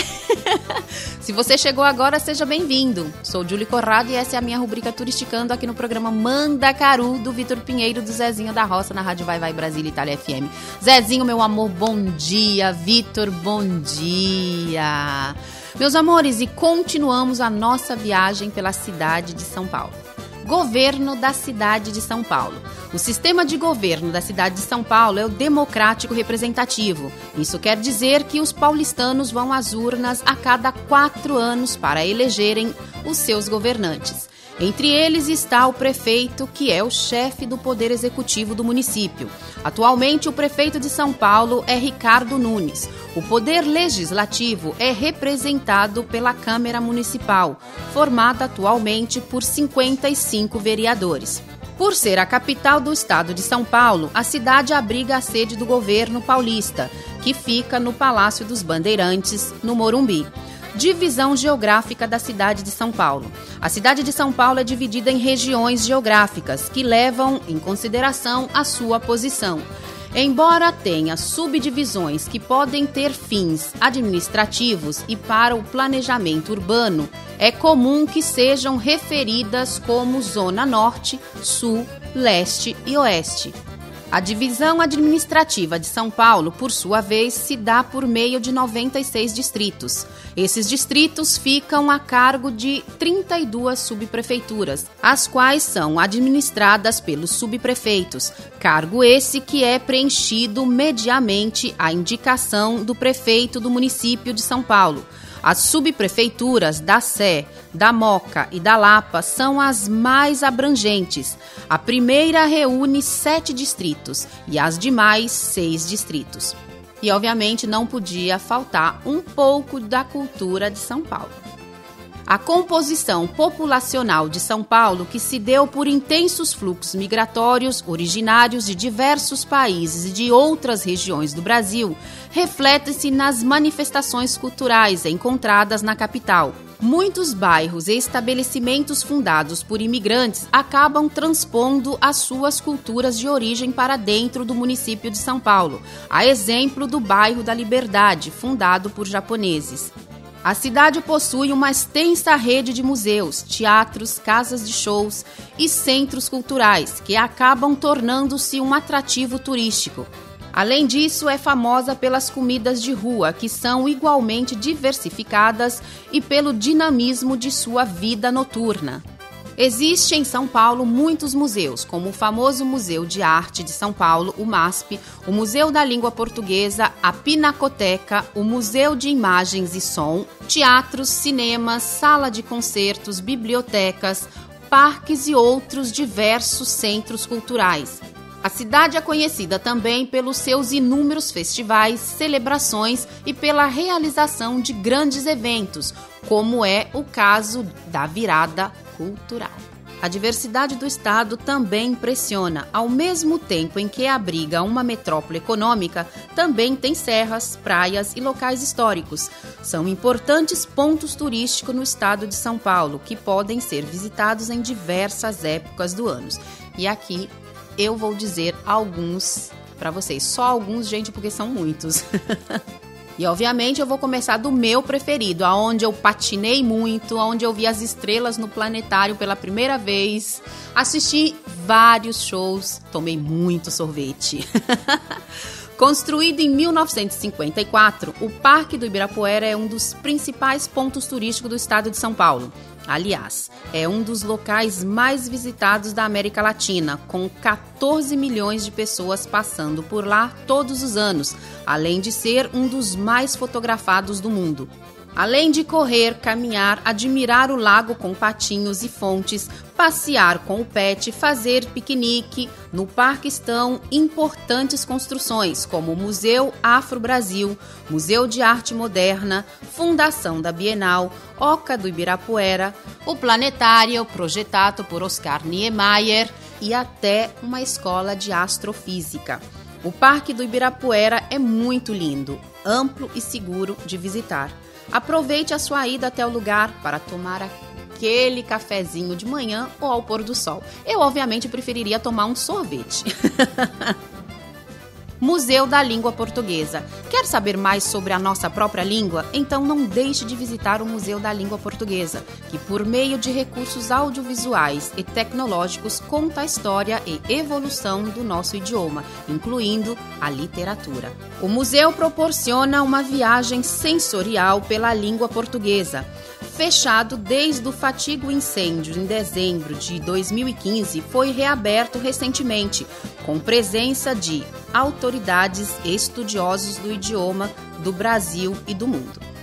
Se você chegou agora, seja bem-vindo. Sou Julie Corrado e essa é a minha rubrica Turisticando aqui no programa Manda Caru do Vitor Pinheiro do Zezinho da Roça na Rádio Vai Vai Brasília Itália FM. Zezinho, meu amor, bom dia. Vitor, bom dia. Meus amores, e continuamos a nossa viagem pela cidade de São Paulo. Governo da cidade de São Paulo. O sistema de governo da cidade de São Paulo é o democrático representativo. Isso quer dizer que os paulistanos vão às urnas a cada quatro anos para elegerem os seus governantes. Entre eles está o prefeito, que é o chefe do poder executivo do município. Atualmente, o prefeito de São Paulo é Ricardo Nunes. O poder legislativo é representado pela Câmara Municipal, formada atualmente por 55 vereadores. Por ser a capital do estado de São Paulo, a cidade abriga a sede do governo paulista, que fica no Palácio dos Bandeirantes, no Morumbi. Divisão geográfica da cidade de São Paulo. A cidade de São Paulo é dividida em regiões geográficas que levam em consideração a sua posição. Embora tenha subdivisões que podem ter fins administrativos e para o planejamento urbano, é comum que sejam referidas como Zona Norte, Sul, Leste e Oeste. A divisão administrativa de São Paulo, por sua vez, se dá por meio de 96 distritos. Esses distritos ficam a cargo de 32 subprefeituras, as quais são administradas pelos subprefeitos, cargo esse que é preenchido mediamente à indicação do prefeito do município de São Paulo. As subprefeituras da Sé, da Moca e da Lapa são as mais abrangentes. A primeira reúne sete distritos e as demais seis distritos. E, obviamente, não podia faltar um pouco da cultura de São Paulo. A composição populacional de São Paulo, que se deu por intensos fluxos migratórios originários de diversos países e de outras regiões do Brasil, reflete-se nas manifestações culturais encontradas na capital. Muitos bairros e estabelecimentos fundados por imigrantes acabam transpondo as suas culturas de origem para dentro do município de São Paulo, a exemplo do bairro da Liberdade, fundado por japoneses. A cidade possui uma extensa rede de museus, teatros, casas de shows e centros culturais que acabam tornando-se um atrativo turístico. Além disso, é famosa pelas comidas de rua, que são igualmente diversificadas, e pelo dinamismo de sua vida noturna. Existe em São Paulo muitos museus, como o famoso Museu de Arte de São Paulo, o MASP, o Museu da Língua Portuguesa, a Pinacoteca, o Museu de Imagens e Som, teatros, cinemas, sala de concertos, bibliotecas, parques e outros diversos centros culturais. A cidade é conhecida também pelos seus inúmeros festivais, celebrações e pela realização de grandes eventos, como é o caso da Virada Cultural. A diversidade do estado também impressiona. Ao mesmo tempo em que abriga uma metrópole econômica, também tem serras, praias e locais históricos. São importantes pontos turísticos no estado de São Paulo, que podem ser visitados em diversas épocas do ano. E aqui eu vou dizer alguns para vocês, só alguns, gente, porque são muitos. E obviamente eu vou começar do meu preferido, aonde eu patinei muito, aonde eu vi as estrelas no planetário pela primeira vez, assisti vários shows, tomei muito sorvete. Construído em 1954, o Parque do Ibirapuera é um dos principais pontos turísticos do estado de São Paulo. Aliás, é um dos locais mais visitados da América Latina, com 14 milhões de pessoas passando por lá todos os anos, além de ser um dos mais fotografados do mundo. Além de correr, caminhar, admirar o lago com patinhos e fontes, passear com o pet, fazer piquenique, no parque estão importantes construções como o Museu Afro Brasil, Museu de Arte Moderna, Fundação da Bienal, Oca do Ibirapuera, o Planetário, projetado por Oscar Niemeyer, e até uma escola de astrofísica. O Parque do Ibirapuera é muito lindo, amplo e seguro de visitar. Aproveite a sua ida até o lugar para tomar aquele cafezinho de manhã ou ao pôr do sol. Eu, obviamente, preferiria tomar um sorvete. Museu da Língua Portuguesa. Quer saber mais sobre a nossa própria língua? Então não deixe de visitar o Museu da Língua Portuguesa, que por meio de recursos audiovisuais e tecnológicos conta a história e evolução do nosso idioma, incluindo a literatura. O museu proporciona uma viagem sensorial pela língua portuguesa fechado desde o fatigo incêndio em dezembro de 2015, foi reaberto recentemente, com presença de autoridades estudiosos do idioma do Brasil e do mundo.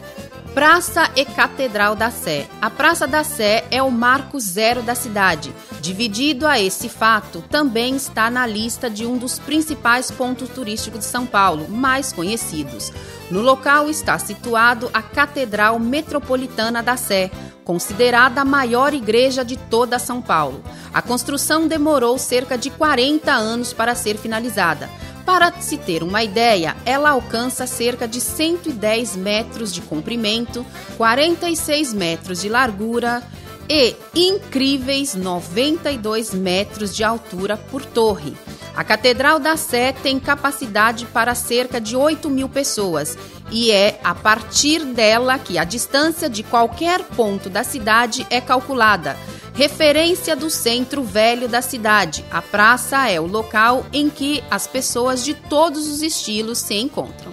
Praça e Catedral da Sé. A Praça da Sé é o marco zero da cidade. Dividido a esse fato, também está na lista de um dos principais pontos turísticos de São Paulo, mais conhecidos. No local está situado a Catedral Metropolitana da Sé, considerada a maior igreja de toda São Paulo. A construção demorou cerca de 40 anos para ser finalizada. Para se ter uma ideia, ela alcança cerca de 110 metros de comprimento, 46 metros de largura e incríveis 92 metros de altura por torre. A Catedral da Sé tem capacidade para cerca de 8 mil pessoas e é a partir dela que a distância de qualquer ponto da cidade é calculada referência do centro velho da cidade. A praça é o local em que as pessoas de todos os estilos se encontram.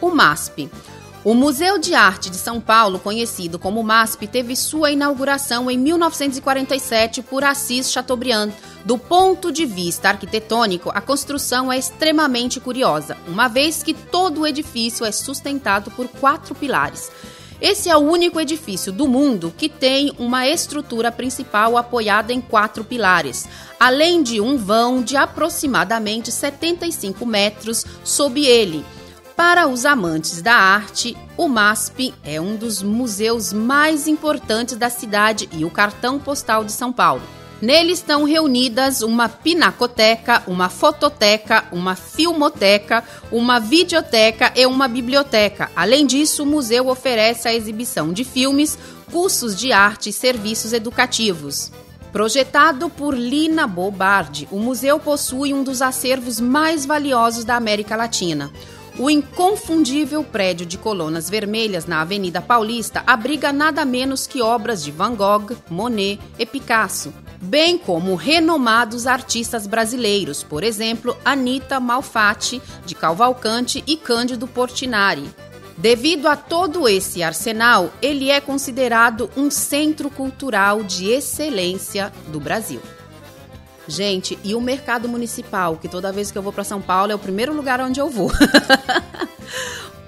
O MASP. O Museu de Arte de São Paulo, conhecido como MASP, teve sua inauguração em 1947 por Assis Chateaubriand. Do ponto de vista arquitetônico, a construção é extremamente curiosa, uma vez que todo o edifício é sustentado por quatro pilares. Esse é o único edifício do mundo que tem uma estrutura principal apoiada em quatro pilares, além de um vão de aproximadamente 75 metros sob ele. Para os amantes da arte, o MASP é um dos museus mais importantes da cidade e o cartão postal de São Paulo. Nele estão reunidas uma pinacoteca, uma fototeca, uma filmoteca, uma videoteca e uma biblioteca. Além disso, o museu oferece a exibição de filmes, cursos de arte e serviços educativos. Projetado por Lina Bobardi, o museu possui um dos acervos mais valiosos da América Latina. O inconfundível prédio de colunas vermelhas na Avenida Paulista abriga nada menos que obras de Van Gogh, Monet e Picasso bem como renomados artistas brasileiros, por exemplo, Anita Malfatti, de Calvalcante e Cândido Portinari. Devido a todo esse arsenal, ele é considerado um centro cultural de excelência do Brasil. Gente, e o mercado municipal, que toda vez que eu vou para São Paulo é o primeiro lugar onde eu vou.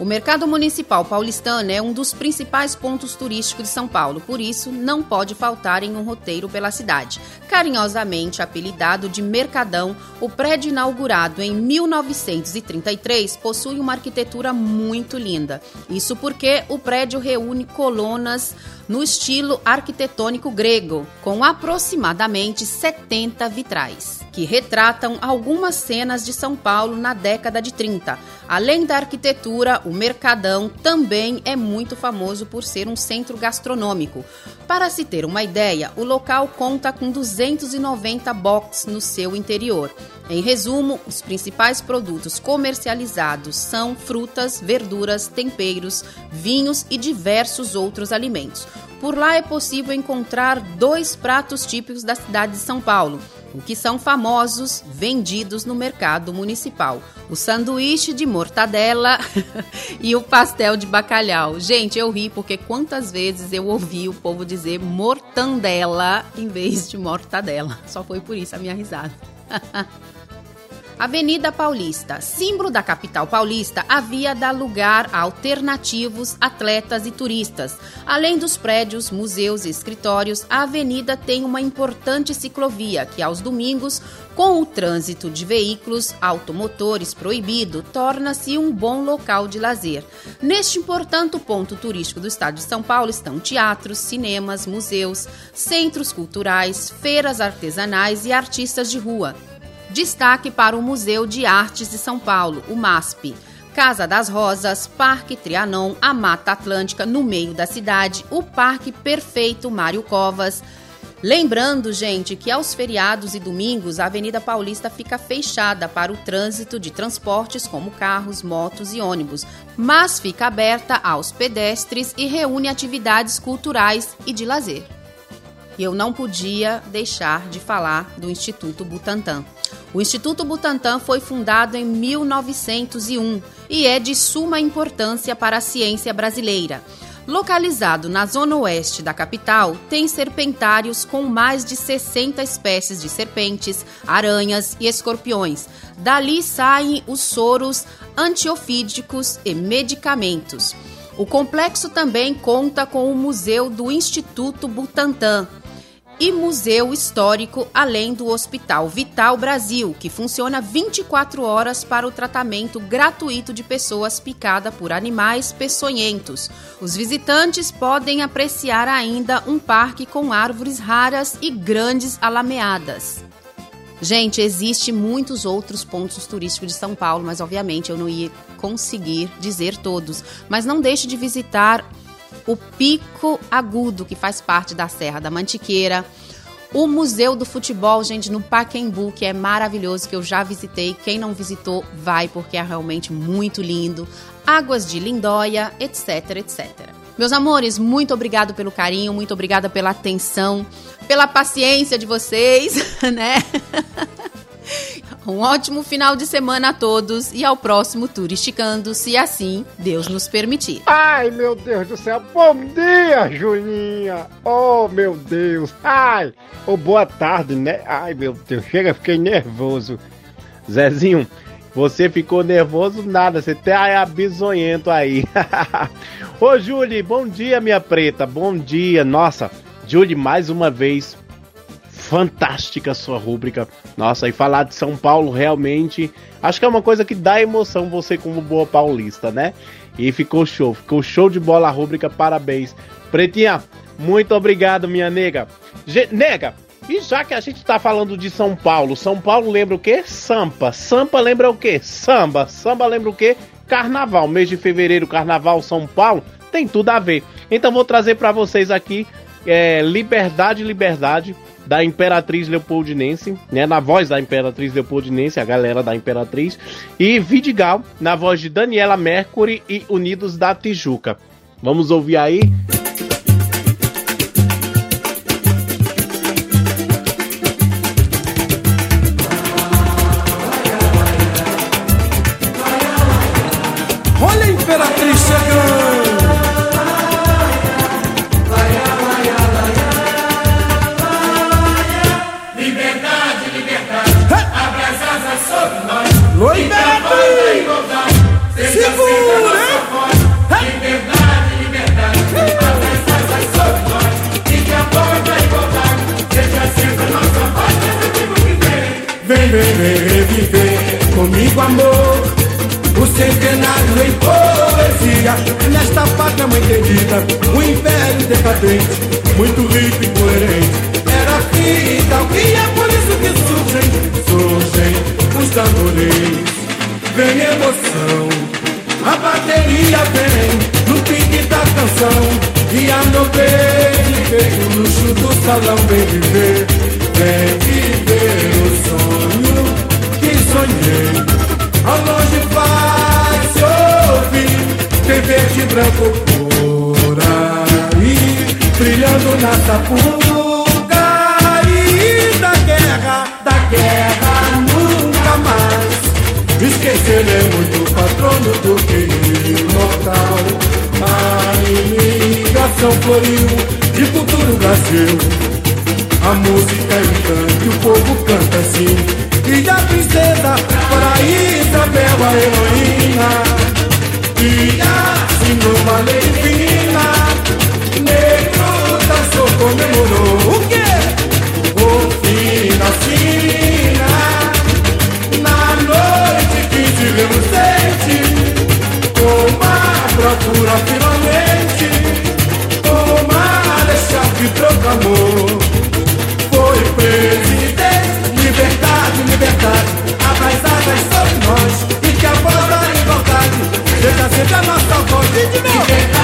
O mercado municipal paulistano é um dos principais pontos turísticos de São Paulo, por isso não pode faltar em um roteiro pela cidade. Carinhosamente apelidado de Mercadão, o prédio inaugurado em 1933 possui uma arquitetura muito linda. Isso porque o prédio reúne colunas no estilo arquitetônico grego, com aproximadamente 70 vitrais, que retratam algumas cenas de São Paulo na década de 30. Além da arquitetura, o Mercadão também é muito famoso por ser um centro gastronômico. Para se ter uma ideia, o local conta com 290 boxes no seu interior. Em resumo, os principais produtos comercializados são frutas, verduras, temperos, vinhos e diversos outros alimentos. Por lá é possível encontrar dois pratos típicos da cidade de São Paulo, o que são famosos vendidos no mercado municipal: o sanduíche de mortadela e o pastel de bacalhau. Gente, eu ri porque quantas vezes eu ouvi o povo dizer mortandela em vez de mortadela. Só foi por isso a minha risada. Avenida Paulista, símbolo da capital paulista, havia dar lugar a alternativos, atletas e turistas. Além dos prédios, museus e escritórios, a avenida tem uma importante ciclovia que, aos domingos, com o trânsito de veículos automotores proibido, torna-se um bom local de lazer. Neste importante ponto turístico do estado de São Paulo estão teatros, cinemas, museus, centros culturais, feiras artesanais e artistas de rua. Destaque para o Museu de Artes de São Paulo, o MASP. Casa das Rosas, Parque Trianon, a Mata Atlântica no meio da cidade, o Parque Perfeito Mário Covas. Lembrando, gente, que aos feriados e domingos a Avenida Paulista fica fechada para o trânsito de transportes como carros, motos e ônibus, mas fica aberta aos pedestres e reúne atividades culturais e de lazer. E eu não podia deixar de falar do Instituto Butantan. O Instituto Butantan foi fundado em 1901 e é de suma importância para a ciência brasileira. Localizado na zona oeste da capital, tem serpentários com mais de 60 espécies de serpentes, aranhas e escorpiões. Dali saem os soros antiofídicos e medicamentos. O complexo também conta com o Museu do Instituto Butantan, e Museu Histórico, além do Hospital Vital Brasil, que funciona 24 horas para o tratamento gratuito de pessoas picadas por animais peçonhentos. Os visitantes podem apreciar ainda um parque com árvores raras e grandes alameadas. Gente, existe muitos outros pontos turísticos de São Paulo, mas obviamente eu não ia conseguir dizer todos. Mas não deixe de visitar o Pico Agudo, que faz parte da Serra da Mantiqueira. O Museu do Futebol, gente, no Paquembu, que é maravilhoso, que eu já visitei. Quem não visitou, vai, porque é realmente muito lindo. Águas de Lindóia, etc, etc. Meus amores, muito obrigado pelo carinho, muito obrigada pela atenção, pela paciência de vocês, né? Um ótimo final de semana a todos e ao próximo Turisticando, se assim Deus nos permitir. Ai, meu Deus do céu. Bom dia, Julinha. Oh, meu Deus. Ai, oh, boa tarde, né? Ai, meu Deus. Chega, fiquei nervoso. Zezinho, você ficou nervoso nada. Você tá abisonhento aí. Ô, Julie, bom dia, minha preta. Bom dia. Nossa, Julie, mais uma vez fantástica a sua rúbrica. Nossa, e falar de São Paulo realmente, acho que é uma coisa que dá emoção você como boa paulista, né? E ficou show, ficou show de bola a rúbrica, parabéns. Pretinha, muito obrigado, minha nega. Ge nega, e já que a gente tá falando de São Paulo, São Paulo lembra o quê? Sampa. Sampa lembra o quê? Samba. Samba lembra o quê? Carnaval. Mês de fevereiro, Carnaval, São Paulo, tem tudo a ver. Então vou trazer para vocês aqui é, Liberdade, Liberdade, da Imperatriz Leopoldinense, né, na voz da Imperatriz Leopoldinense, a galera da Imperatriz, e Vidigal, na voz de Daniela Mercury e Unidos da Tijuca. Vamos ouvir aí. Viver, reviver comigo amor. O centenário em poesia. Nesta pátria mãe querida O império decadente. Muito rico e coerente. Era fita E é por isso que surgem? Surgem os tamborins. Vem emoção. A bateria vem No pique da canção. E a nobreza Vem o luxo do salão. Vem viver Vem viver o Que sonhei. Ao longe vai se ouvir Tem verde e branco por aí Brilhando na sapuca E da guerra, da guerra nunca mais. Esquecer é muito patrono do que imortal. A imigração floriu de futuro Brasil A música é um canto e o povo canta assim e a princesa para Isabel a heroína E assim numa lei fina Negro dançou, comemorou. O quê? O fim da sina Na noite que tivemos sente Uma procura finalmente Uma deixar que proclamou Sempre a nossa voz Liberdade, liberdade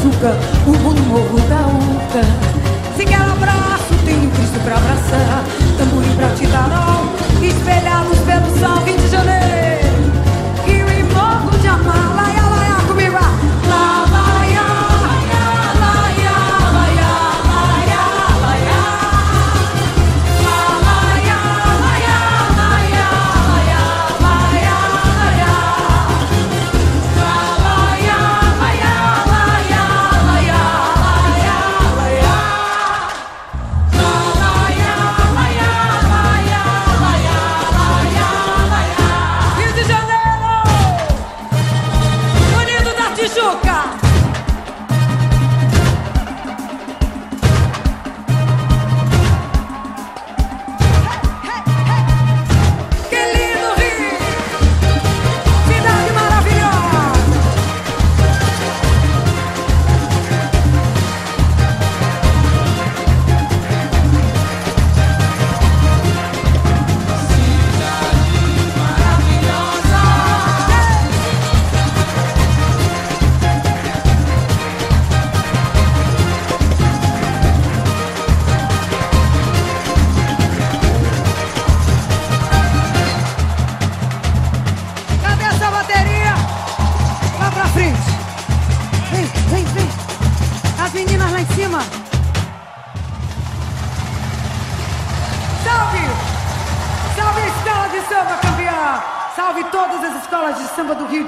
açúcar O morro da Uca. Se quer abraço, tenho Cristo pra abraçar. Tamborim pra te dar Espelhados pelo Rio de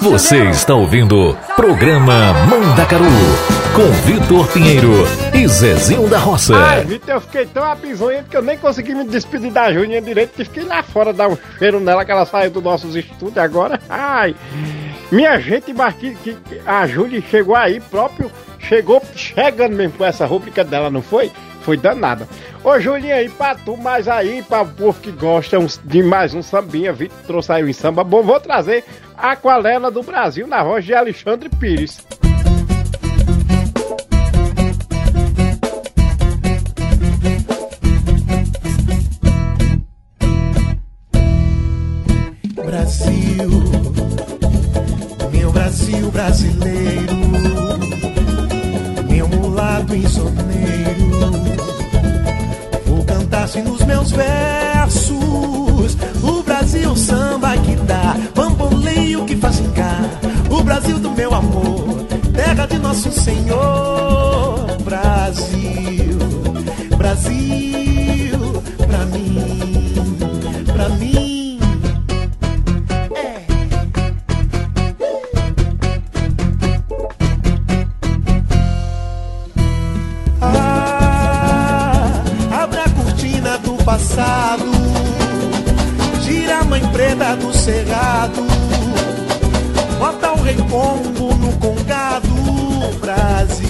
Você está ouvindo Programa Mandacaru com Vitor Pinheiro e Zezinho da Roça. Ai, Vitor, eu fiquei tão abisonhento que eu nem consegui me despedir da Juninha direito, que fiquei lá fora dar um cheiro nela, que ela saiu dos nossos estúdios agora. Ai, minha gente, que, a Júlia chegou aí próprio, chegou chegando mesmo com essa rúbrica dela, não foi? Foi danada. Ô, Julinha, aí pra tu, mais aí, pra o povo que gosta de mais um sambinha, Vitor trouxe aí um samba bom, vou trazer a Aquarela do Brasil na voz de Alexandre Pires. Brasil, meu Brasil brasileiro, meu mulato insoneiro. Cantar-se nos meus versos, o Brasil samba que dá, bamboleio que faz engar, o Brasil do meu amor, terra de nosso Senhor. Brasil, Brasil, pra mim, pra mim.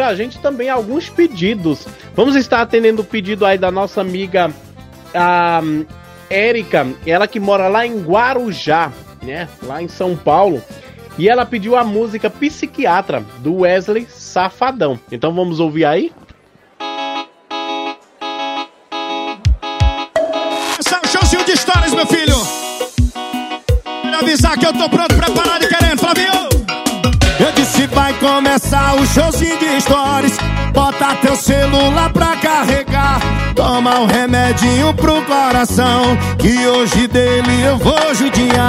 pra gente também alguns pedidos. Vamos estar atendendo o pedido aí da nossa amiga a Érica, ela que mora lá em Guarujá, né? Lá em São Paulo. E ela pediu a música Psiquiatra do Wesley Safadão. Então vamos ouvir aí? Esse é de histórias, meu filho. Quero avisar que eu tô pronto, preparado e querendo, Flavinho. Começar o showzinho de stories. Bota teu celular pra carregar. Toma um remedinho pro coração Que hoje dele eu vou judiar.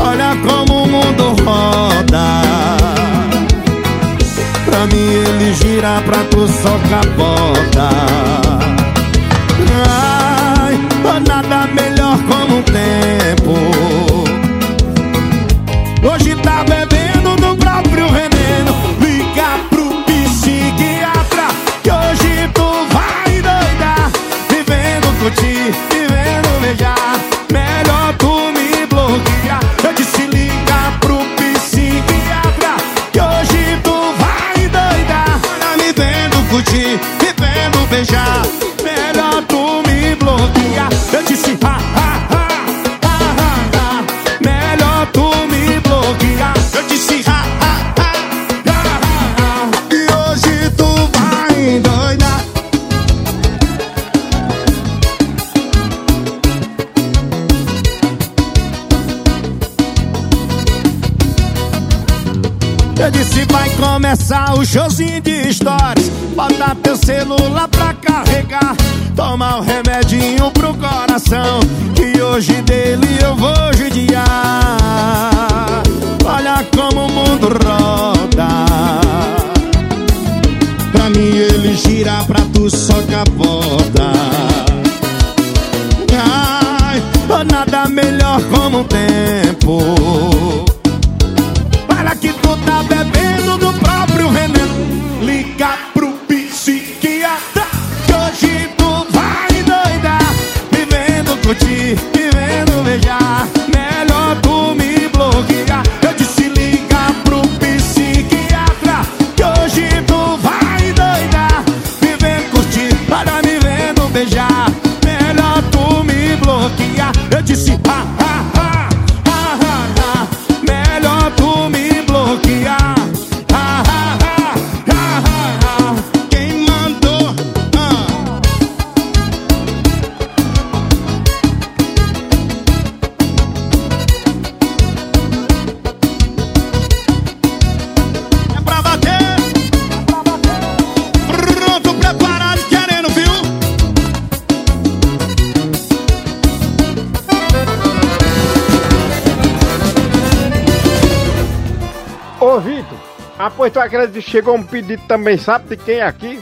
Olha como o mundo roda. Pra mim ele gira pra tu só capota. Ai, nada melhor como o pois tu acredita que chegou um pedido também, sabe de quem aqui?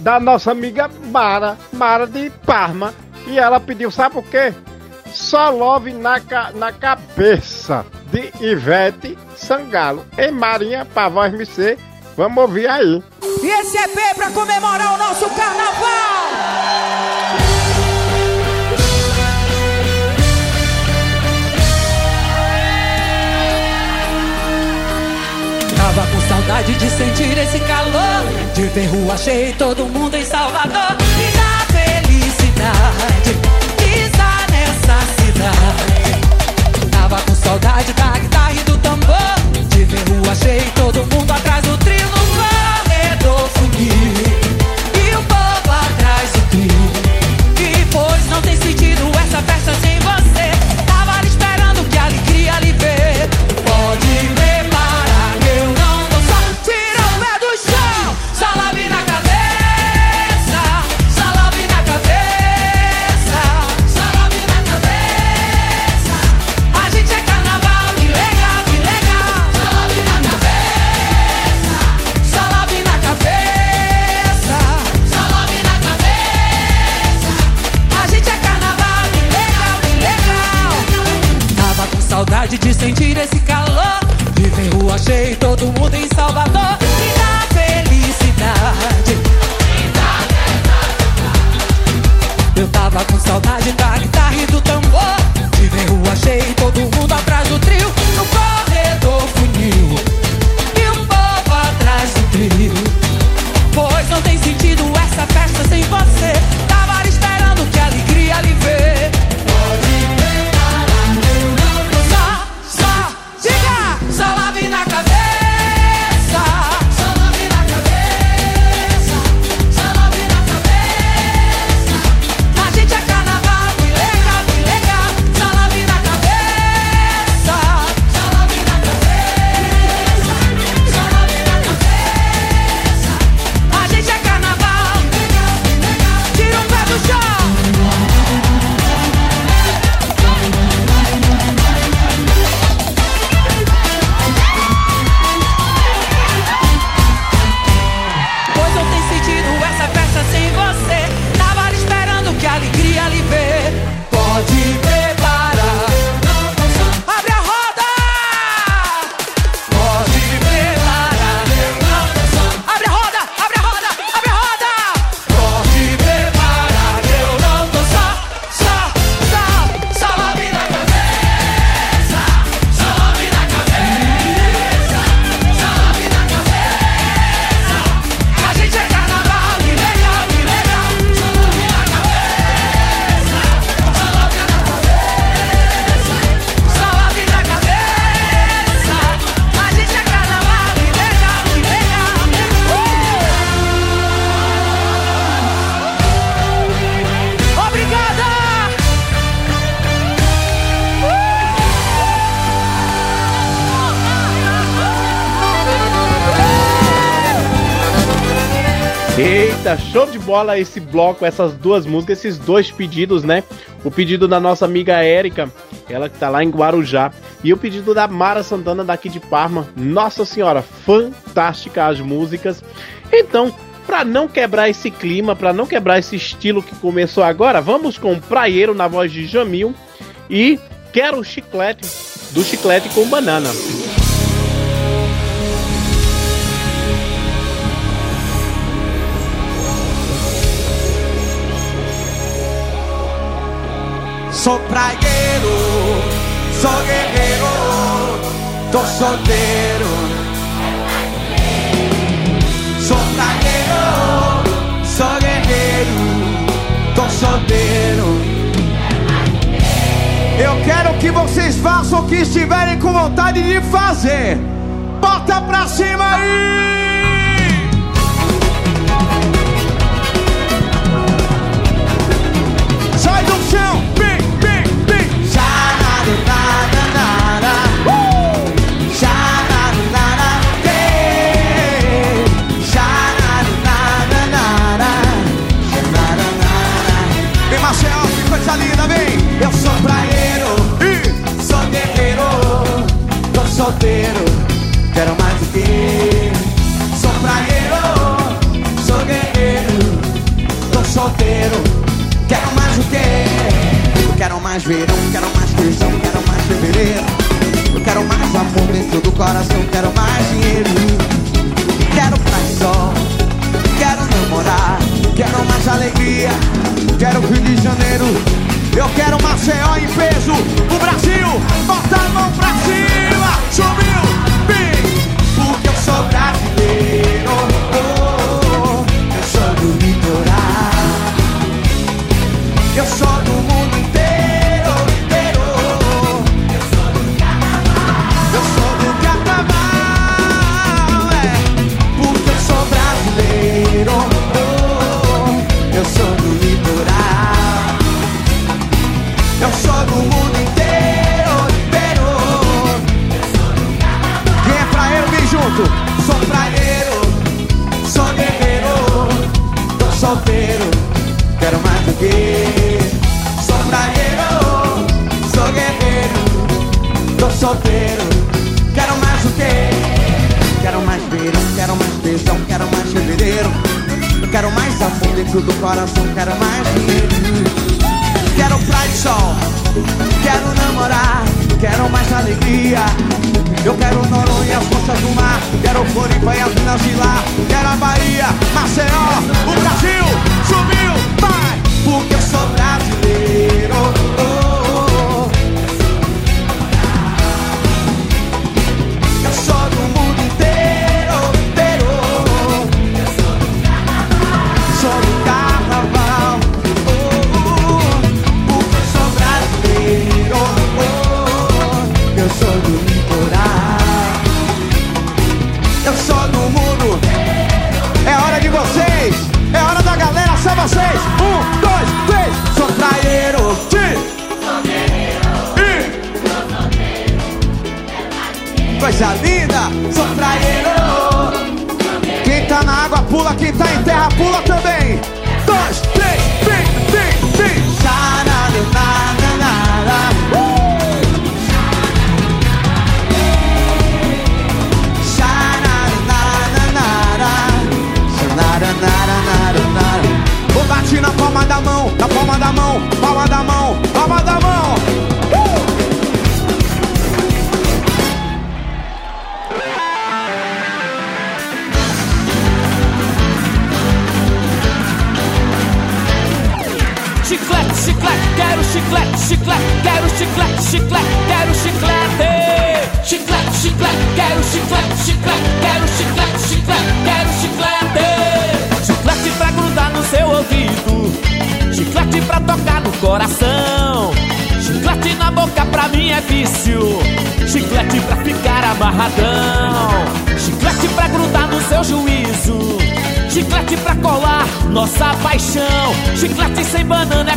Da nossa amiga Mara, Mara de Parma. E ela pediu, sabe o quê? Só love na, ca- na cabeça de Ivete Sangalo. Ei, Marinha, me ser, vamos ouvir aí. E esse EP pra comemorar o nosso carnaval! Saudade de sentir esse calor. De ver rua cheia e todo mundo em Salvador. E da felicidade Pisar nessa cidade. Tava com saudade da guitarra e do tambor. De ver rua cheia e todo mundo atrás bola esse bloco, essas duas músicas, esses dois pedidos, né? O pedido da nossa amiga Érica, ela que tá lá em Guarujá, e o pedido da Mara Santana daqui de Parma. Nossa senhora, fantástica as músicas. Então, pra não quebrar esse clima, pra não quebrar esse estilo que começou agora, vamos com Praieiro na voz de Jamil e Quero Chiclete, do Chiclete com Banana. Sou praieiro, sou guerreiro, tô solteiro. Sou praieiro, sou guerreiro, tô solteiro. Eu quero que vocês façam o que estiverem com vontade de fazer. Bota pra cima aí! Mais verão, quero mais tesão, quero mais fevereiro. Eu quero mais amor dentro do coração, quero mais dinheiro. Quero e sol, quero namorar, quero mais alegria, quero Rio de Janeiro. Eu quero Maceió em peso, o Brasil, bota a mão pra cima, subiu, Sou praeiro, sou guerreiro, tô solteiro, quero mais do que. Quero mais verão, quero mais tesão, quero mais fevereiro. Eu quero mais amor dentro do coração, quero mais dinheiro. Quero praia e sol, quero namorar, quero mais alegria. Eu quero Noronha, as forças do mar, quero Floripa e as minas de. Quero a Bahia, Maceió, o Brasil, subiu, vai, porque eu sou brasileiro. oh, oh, oh. Eu sou do mundo inteiro. Eu sou do carnaval, sou do carnaval. Porque eu sou brasileiro. Eu sou do litoral. Eu sou do mundo. É hora de vocês. É hora da galera, são vocês. Coisa linda, sou praieiro. Quem tá na água pula, quem tá em terra pula também.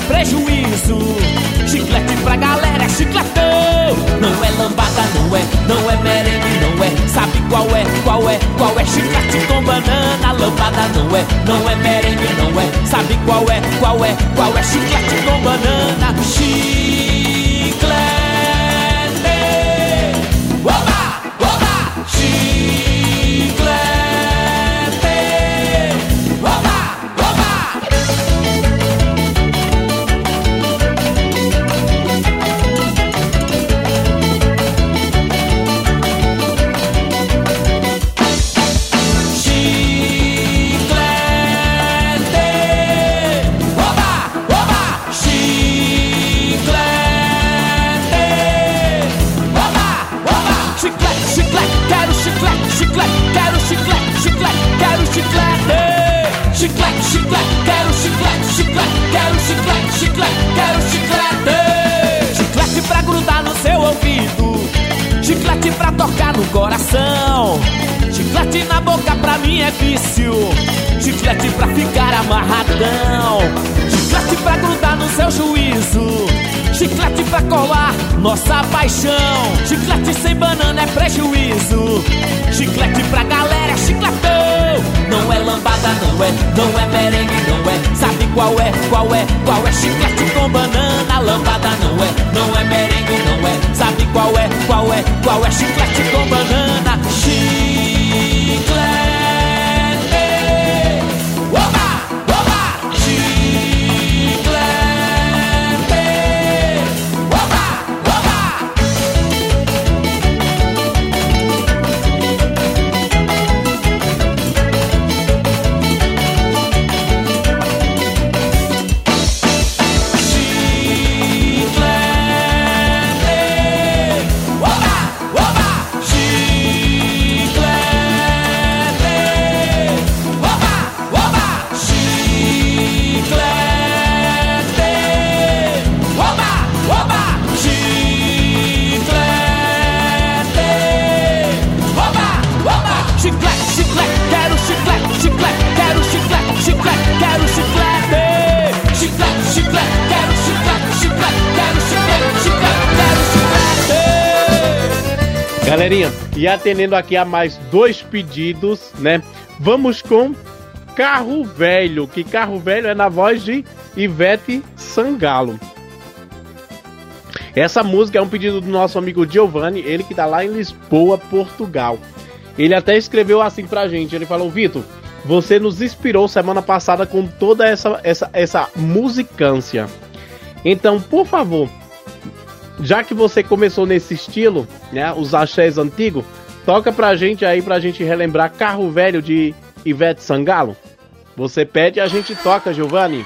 Prejuízo. Chiclete pra galera é chicletão. Não é lambada, não é, não é merengue, não é. Sabe qual é, qual é, qual é? Chiclete com banana. Lambada não é, não é merengue, não é. Sabe qual é, qual é, qual é? Chiclete com banana. Chiclete. É vício. Chiclete pra ficar amarradão. Chiclete pra grudar no seu juízo. Chiclete pra colar nossa paixão. Chiclete sem banana é prejuízo. Chiclete pra galera é chicletão. Não é lambada, não é, não é merengue, não é. Sabe qual é, qual é, qual é? Chiclete com banana. Lambada não é, não é merengue, não é. Sabe qual é, qual é, qual é? Chiclete com banana. Chiclete. galerinha, e atendendo aqui a mais dois pedidos, né? Vamos com Carro Velho, que Carro Velho é na voz de Ivete Sangalo. Essa música é um pedido do nosso amigo Giovanni, ele que tá lá em Lisboa, Portugal. Ele até escreveu assim pra gente, ele falou, Vitor, você nos inspirou semana passada com toda essa, essa, essa musicância. Então, por favor, já que você começou nesse estilo, né, os axés antigos, toca pra gente aí, pra gente relembrar Carro Velho de Ivete Sangalo. Você pede e a gente toca, Giovanni.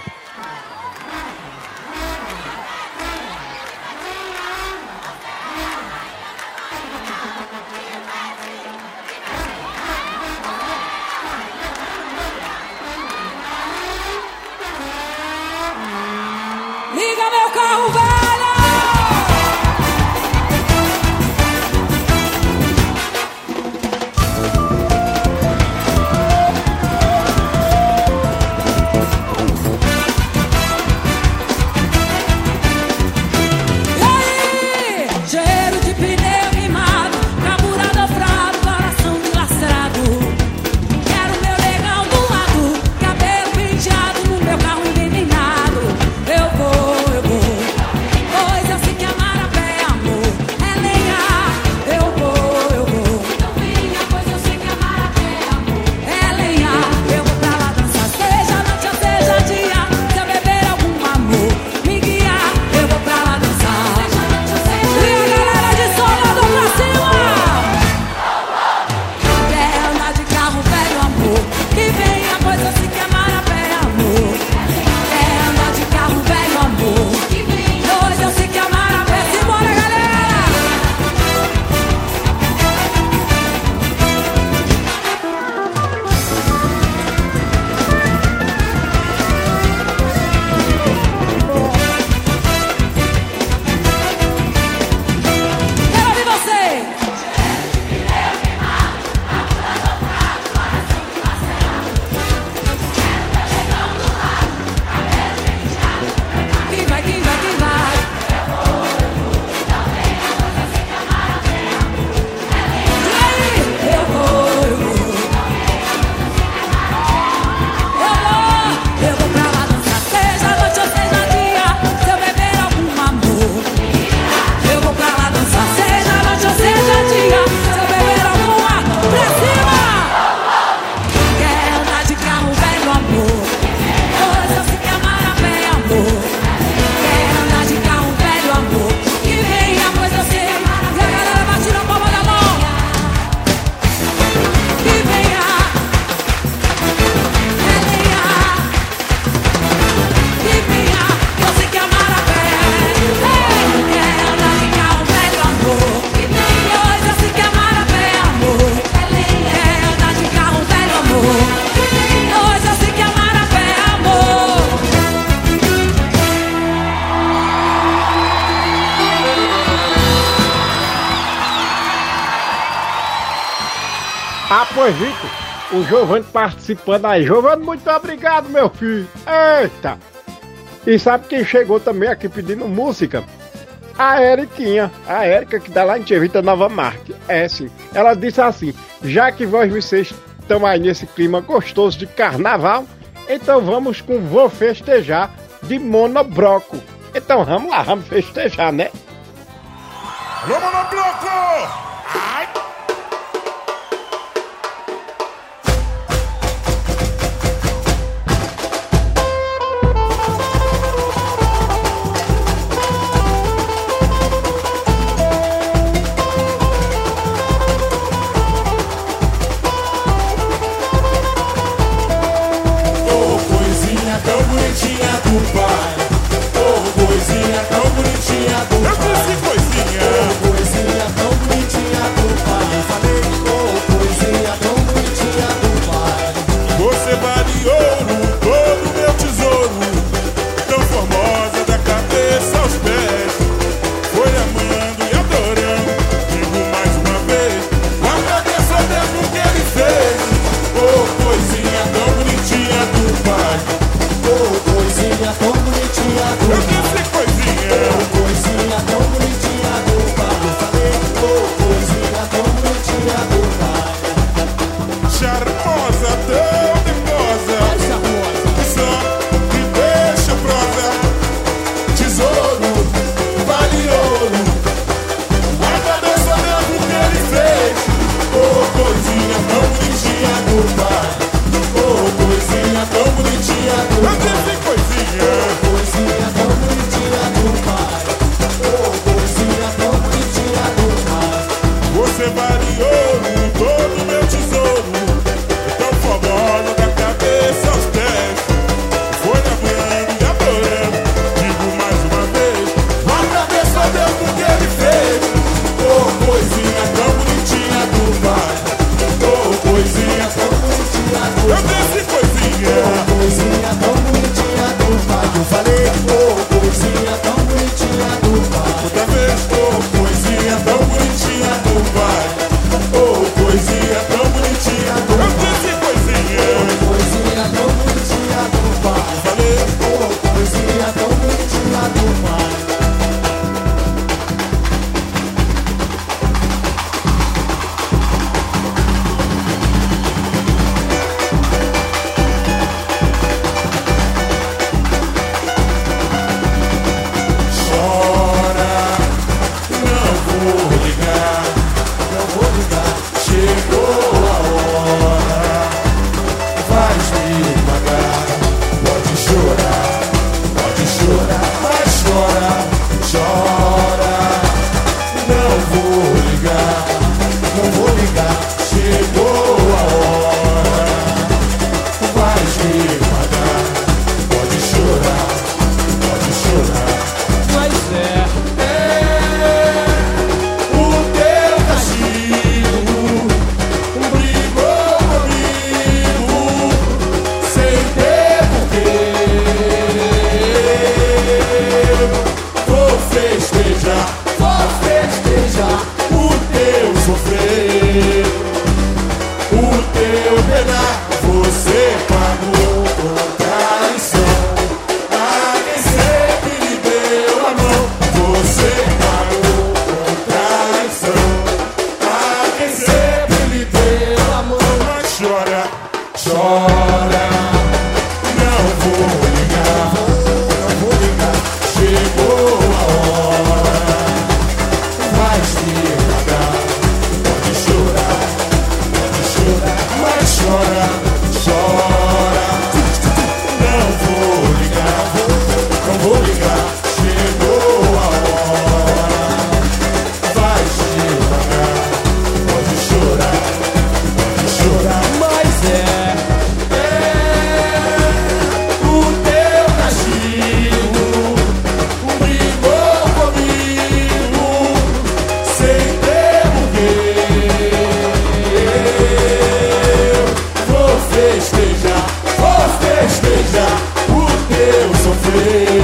participando aí. Giovanni, muito obrigado, meu filho. Eita! E sabe quem chegou também aqui pedindo música? A Eriquinha, a Erika que dá lá em Tchevita Nova Marque. É sim. Ela disse assim: já que vós vocês estão aí nesse clima gostoso de carnaval, então vamos com Vou Festejar de Monobroco. Então vamos lá, vamos festejar, né? Alô, Monobroco! tinha culpa. day.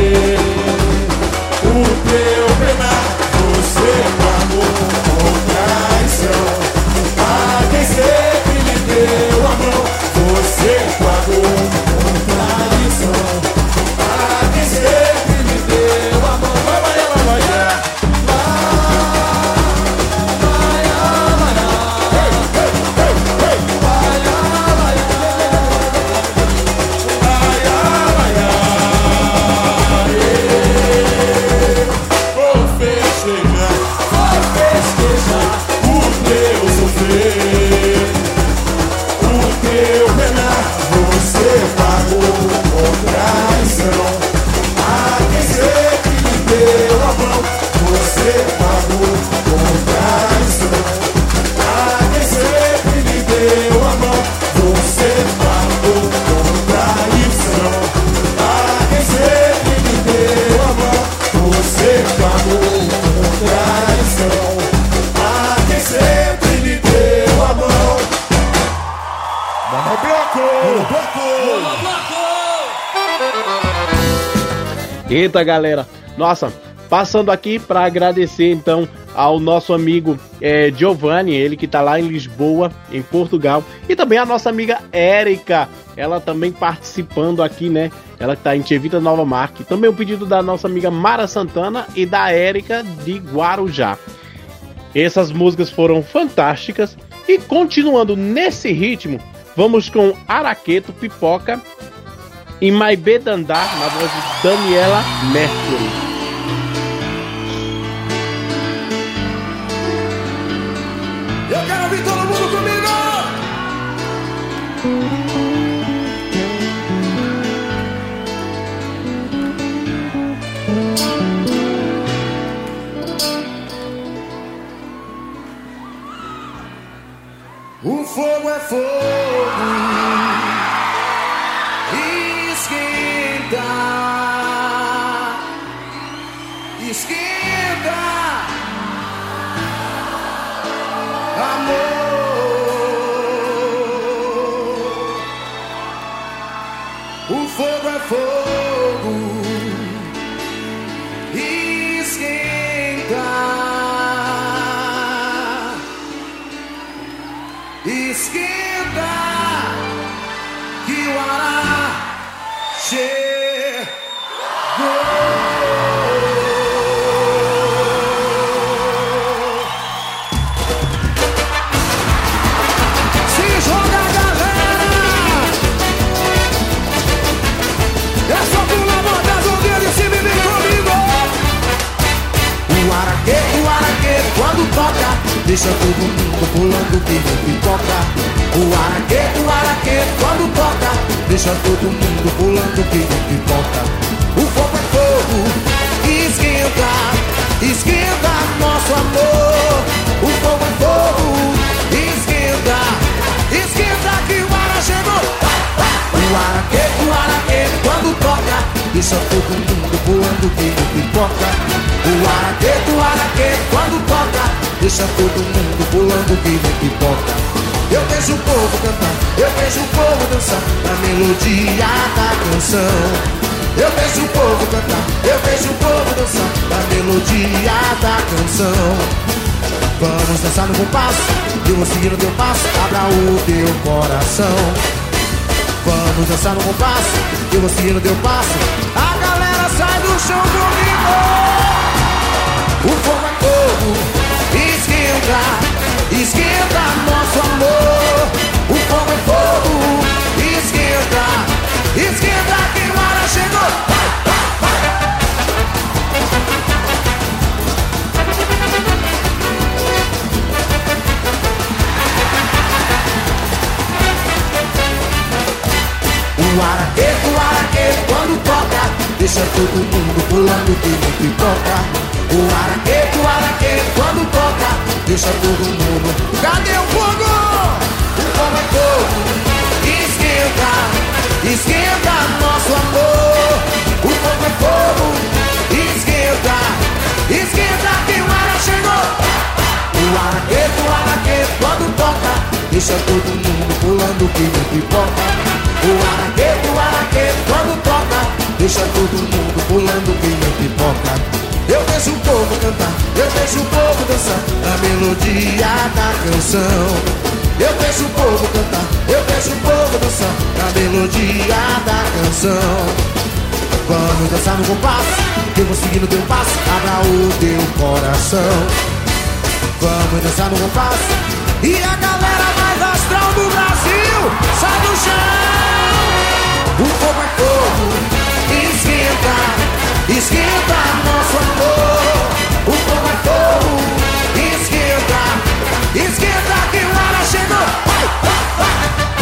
Eita, galera. Nossa, passando aqui para agradecer então ao nosso amigo é, Giovanni, ele que está lá em Lisboa, em Portugal, e também a nossa amiga Érica, ela também participando aqui, né? Ela que está em Tevita Nova Marque. Também o pedido da nossa amiga Mara Santana e da Érica de Guarujá. Essas músicas foram fantásticas e continuando nesse ritmo, vamos com Araqueto Pipoca e Maibê Dandá na voz de Daniela Mercury. Eu quero ouvir todo mundo comigo! O fogo é fogo fogo deixa todo mundo pulando que nem pipoca. O araqueto, o araqueto, quando toca, deixa todo mundo pulando que nem pipoca. O fogo é fogo, esquenta, esquenta nosso amor. O fogo é fogo, esquenta, esquenta que o ara chegou. O araqueto, o araqueto, quando toca, deixa todo mundo pulando que nem pipoca. O araqueto, o araqueto, quando toca, deixa todo mundo pulando que nem pipoca. Eu vejo o povo cantar, eu vejo o povo dançar na melodia da canção. Eu vejo o povo cantar, eu vejo o povo dançar na melodia da canção. Vamos dançar no compasso, eu vou seguir o teu passo, abra o teu coração. Vamos dançar no compasso, eu vou seguir o teu passo, a galera sai do chão comigo. O fogo é fogo, esquenta, esquenta nosso amor. O fogo é fogo, esquenta, esquenta que o chegou. O araqueto, o araqueto, quando toca, deixa todo mundo pulando que nem pipoca. O araqueto, o araqueto, quando toca, deixa todo mundo. Cadê o fogo? O fogo é fogo, esquenta, esquenta nosso amor. O fogo é fogo, esquenta, esquenta que o ara chegou. O araqueto, o araqueto, quando toca, deixa todo mundo pulando que nem pipoca. O araqueto, o araqueto, quando toca, deixa todo mundo pulando que nem pipoca. Eu vejo o povo cantar, eu vejo o povo dançar na melodia da canção. Eu vejo o povo cantar, eu vejo o povo dançar na melodia da canção. Vamos dançar no compasso, que eu vou no teu passo, abra o teu coração. Vamos dançar no compasso, e a galera Brasil sai do chão. O fogo é fogo, esquenta, esquenta nosso amor. O fogo é fogo, esquenta, esquenta que o ara chegou. Vai, vai, vai.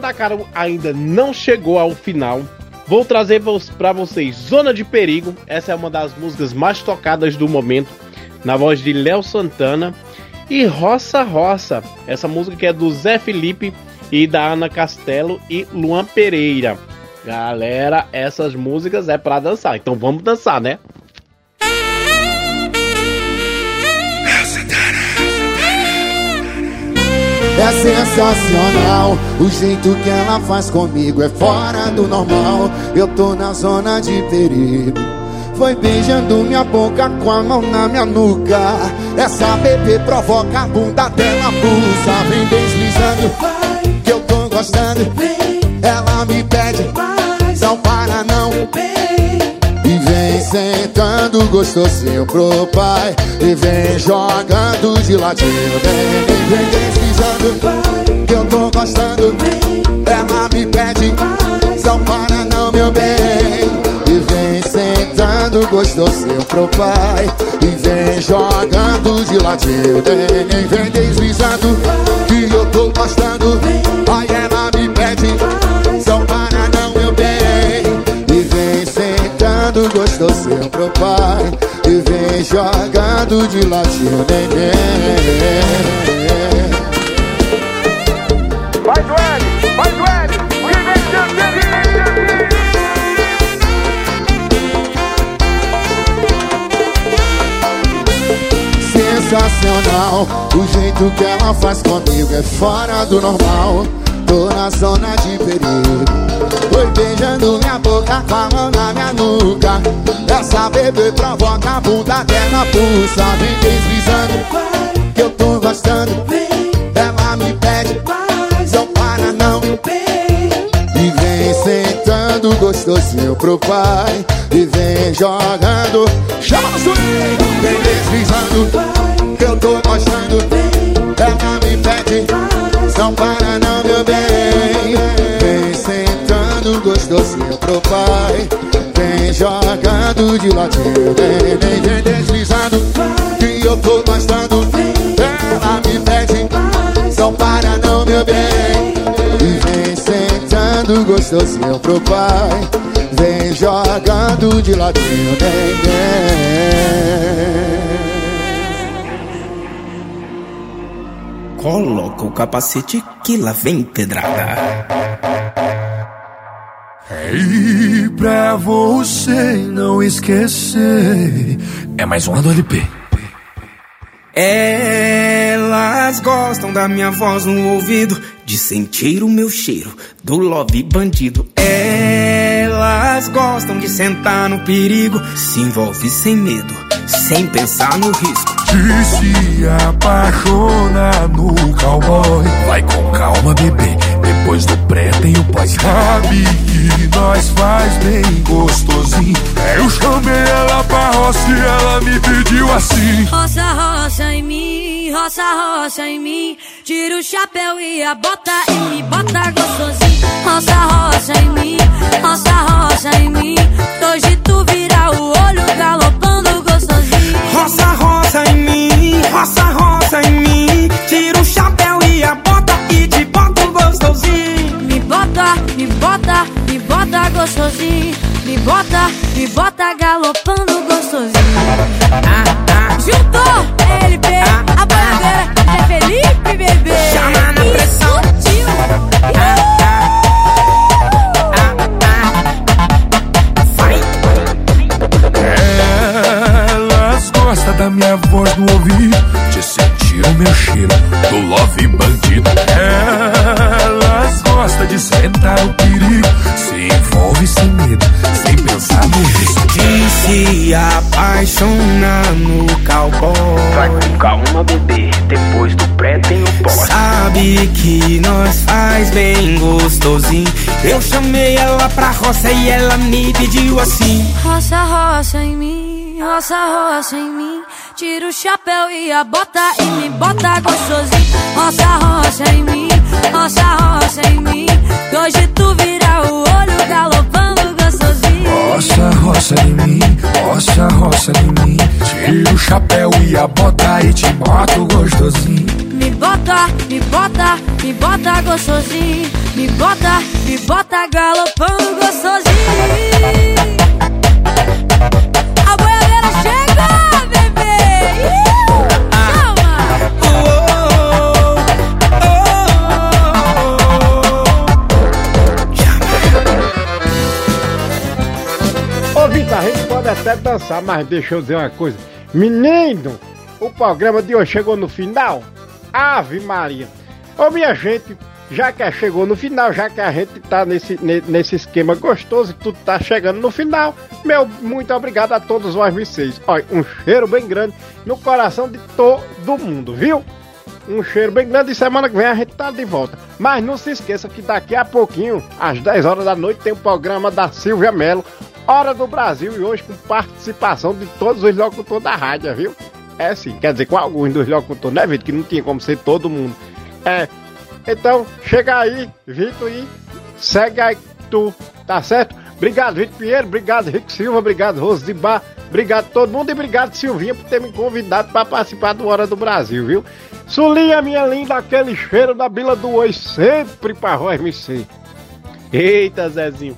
Mandacaru ainda não chegou ao final. Vou trazer para vocês Zona de Perigo. Essa é uma das músicas mais tocadas do momento, na voz de Léo Santana. E Roça Roça, essa música que é do Zé Felipe e da Ana Castelo e Luan Pereira. Galera, essas músicas é para dançar. Então vamos dançar, né? É sensacional o jeito que ela faz comigo é fora do normal. Eu tô na zona de perigo. Foi beijando minha boca com a mão na minha nuca. Essa bebê provoca a bunda dela pulsa, vem deslizando. Que eu tô gostando. Ela me pede, não para não. Vem sentando gostosinho pro pai. E vem jogando de ladinho Vem, vem deslizando Que eu tô gostando. Ela me pede Não para não, meu bem. E vem sentando gostosinho pro pai. E vem jogando de ladinho Vem, vem deslizando Que eu tô gostando. Aí ela pai E vem jogando de ladinho neném Vai, Duane! Vai, Duane! Sensacional O jeito que ela faz comigo é fora do normal Tô na zona de perigo. Foi beijando minha boca com a mão na minha nuca. Essa bebê provoca a bunda dela pulsa. Vem deslizando Que eu tô gostando. Ela me pede Não para não. E vem sentando gostosinho pro pai. E vem jogando Chama no Vem deslizando Que eu tô gostando. Ela me pede Não para não meu bem. Vem sentando gostosinho pro pai. Vem jogando de ladinho Vem, vem, vem deslizando. Que eu tô gostando Ela me pede. Não para não meu bem. Vem sentando gostosinho pro pai. Vem jogando de ladinho Vem, vem Coloca o capacete que lá vem pedrada. E pra você não esquecer. É mais uma do LP. Elas gostam da minha voz no ouvido, de sentir o meu cheiro, do love bandido. Elas gostam de sentar no perigo, se envolve sem medo, sem pensar no risco. De se apaixonar no cowboy. Vai com calma, bebê. Depois do pré tem o pós. Sabe que nós faz bem gostosinho. Eu chamei ela pra roça e ela me pediu assim. Roça, roça em mim, roça, roça em mim. Tira o chapéu e a bota e me bota gostosinho. Roça, roça em mim, roça, roça em mim. Hoje tu vira o olho galopando gostosinho. Roça, roça em mim, roça, roça em mim. Tira o chapéu e a bota e te bota gostosinho. Me bota, me bota, me bota gostosinho. Me bota, me bota galopando gostosinho. Juntou Vai com calma, bebê. Depois do pré tem o pós. Sabe que nós faz bem gostosinho. Eu chamei ela pra roça e ela me pediu assim. Roça, roça em mim, roça, roça em mim. Tira o chapéu e a bota e me bota gostosinho. Roça, roça em mim, roça, roça em mim. Que hoje tu vira o olho galopando. Roça, roça em mim, roça, roça em mim. Tira o chapéu e a bota e te boto gostosinho. Me bota, me bota, me bota gostosinho. Me bota, me bota galopando gostosinho. Dançar, mas deixa eu dizer uma coisa. Menino, o programa de hoje chegou no final. Ave Maria. Ô minha gente, já que chegou no final, já que a gente tá nesse, ne- nesse esquema gostoso e tudo tá chegando no final, meu muito obrigado a todos vocês. Olha, um cheiro bem grande no coração de todo mundo, viu? Um cheiro bem grande e semana que vem a gente tá de volta. Mas não se esqueça que daqui a pouquinho, às 10 horas da noite, tem o programa da Silvia Mello, Hora do Brasil, e hoje com participação de todos os locutores da rádio, viu? É sim, quer dizer, com alguns dos locutores, né, Vitor? Que não tinha como ser todo mundo. É. Então, chega aí, Vitor, e segue aí tu, tá certo? Obrigado, Vitor Pinheiro, obrigado, Rico Silva, obrigado, Rose de Bar, obrigado todo mundo e obrigado, Silvinha, por ter me convidado para participar do Hora do Brasil, viu? Sulinha, minha linda, aquele cheiro da Bila do Oi, sempre voz me ser. Eita, Zezinho.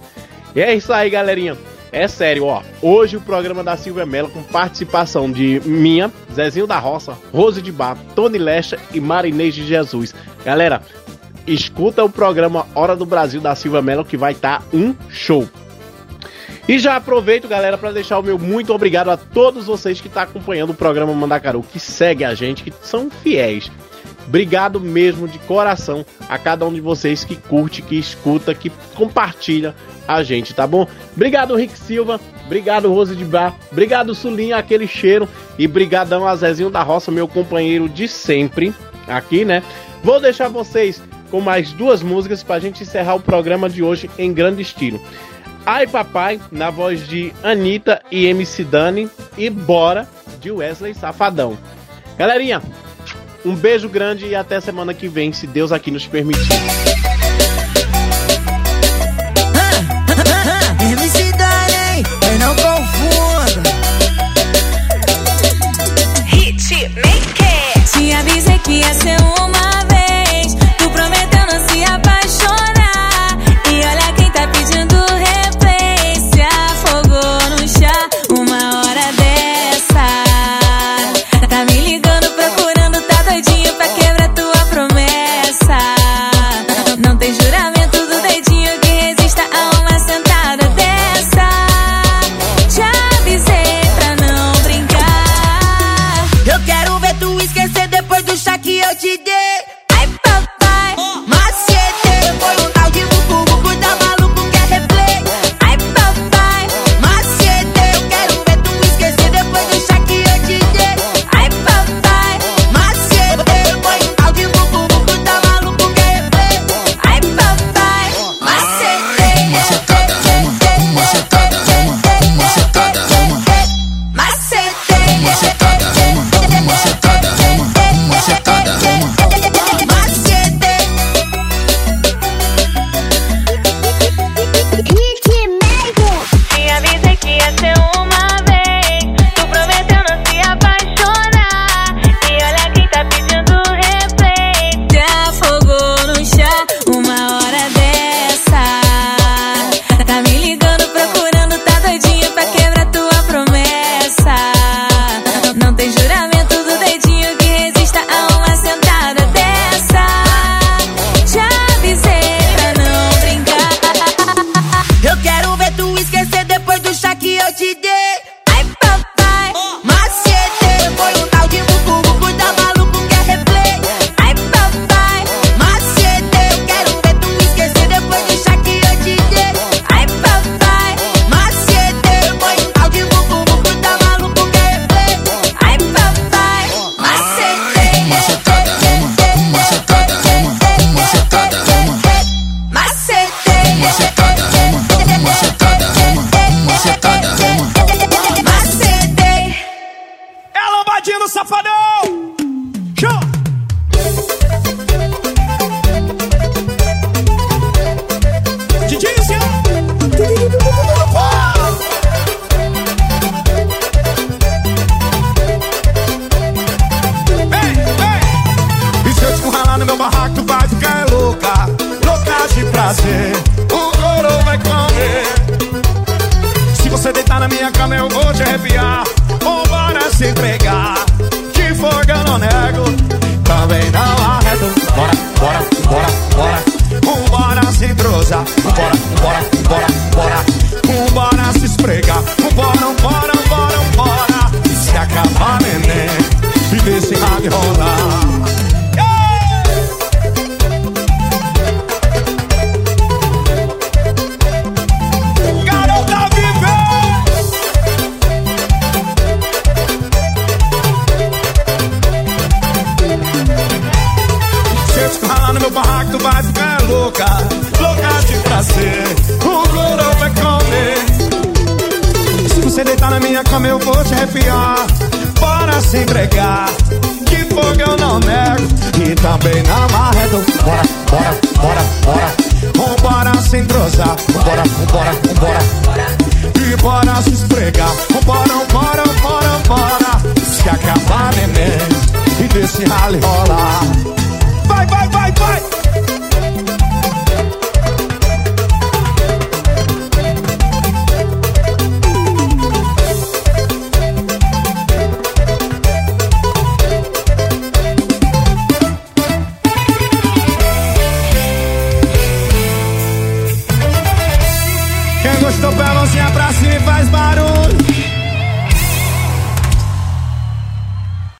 E é isso aí, galerinha. É sério, ó. Hoje o programa da Silvia Mello com participação de minha, Zezinho da Roça, Rose de Bar, Tony Lesta e Marinês de Jesus. Galera, escuta o programa Hora do Brasil da Silvia Mello que vai estar um show. E já aproveito, galera, para deixar o meu muito obrigado a todos vocês que estão acompanhando o programa Mandacaru, que segue a gente, que são fiéis. Obrigado mesmo de coração a cada um de vocês que curte, que escuta, que compartilha a gente, tá bom? Obrigado, Rick Silva. Obrigado, Rose de Bar. Obrigado, Sulinha, aquele cheiro. E brigadão a Zezinho da Roça, meu companheiro de sempre aqui, né? Vou deixar vocês com mais duas músicas pra gente encerrar o programa de hoje em grande estilo. Ai Papai, na voz de Anitta e MC Dani. E Bora, de Wesley Safadão. Galerinha, um beijo grande e até semana que vem, se Deus aqui nos permitir. Avisei que ia ser uma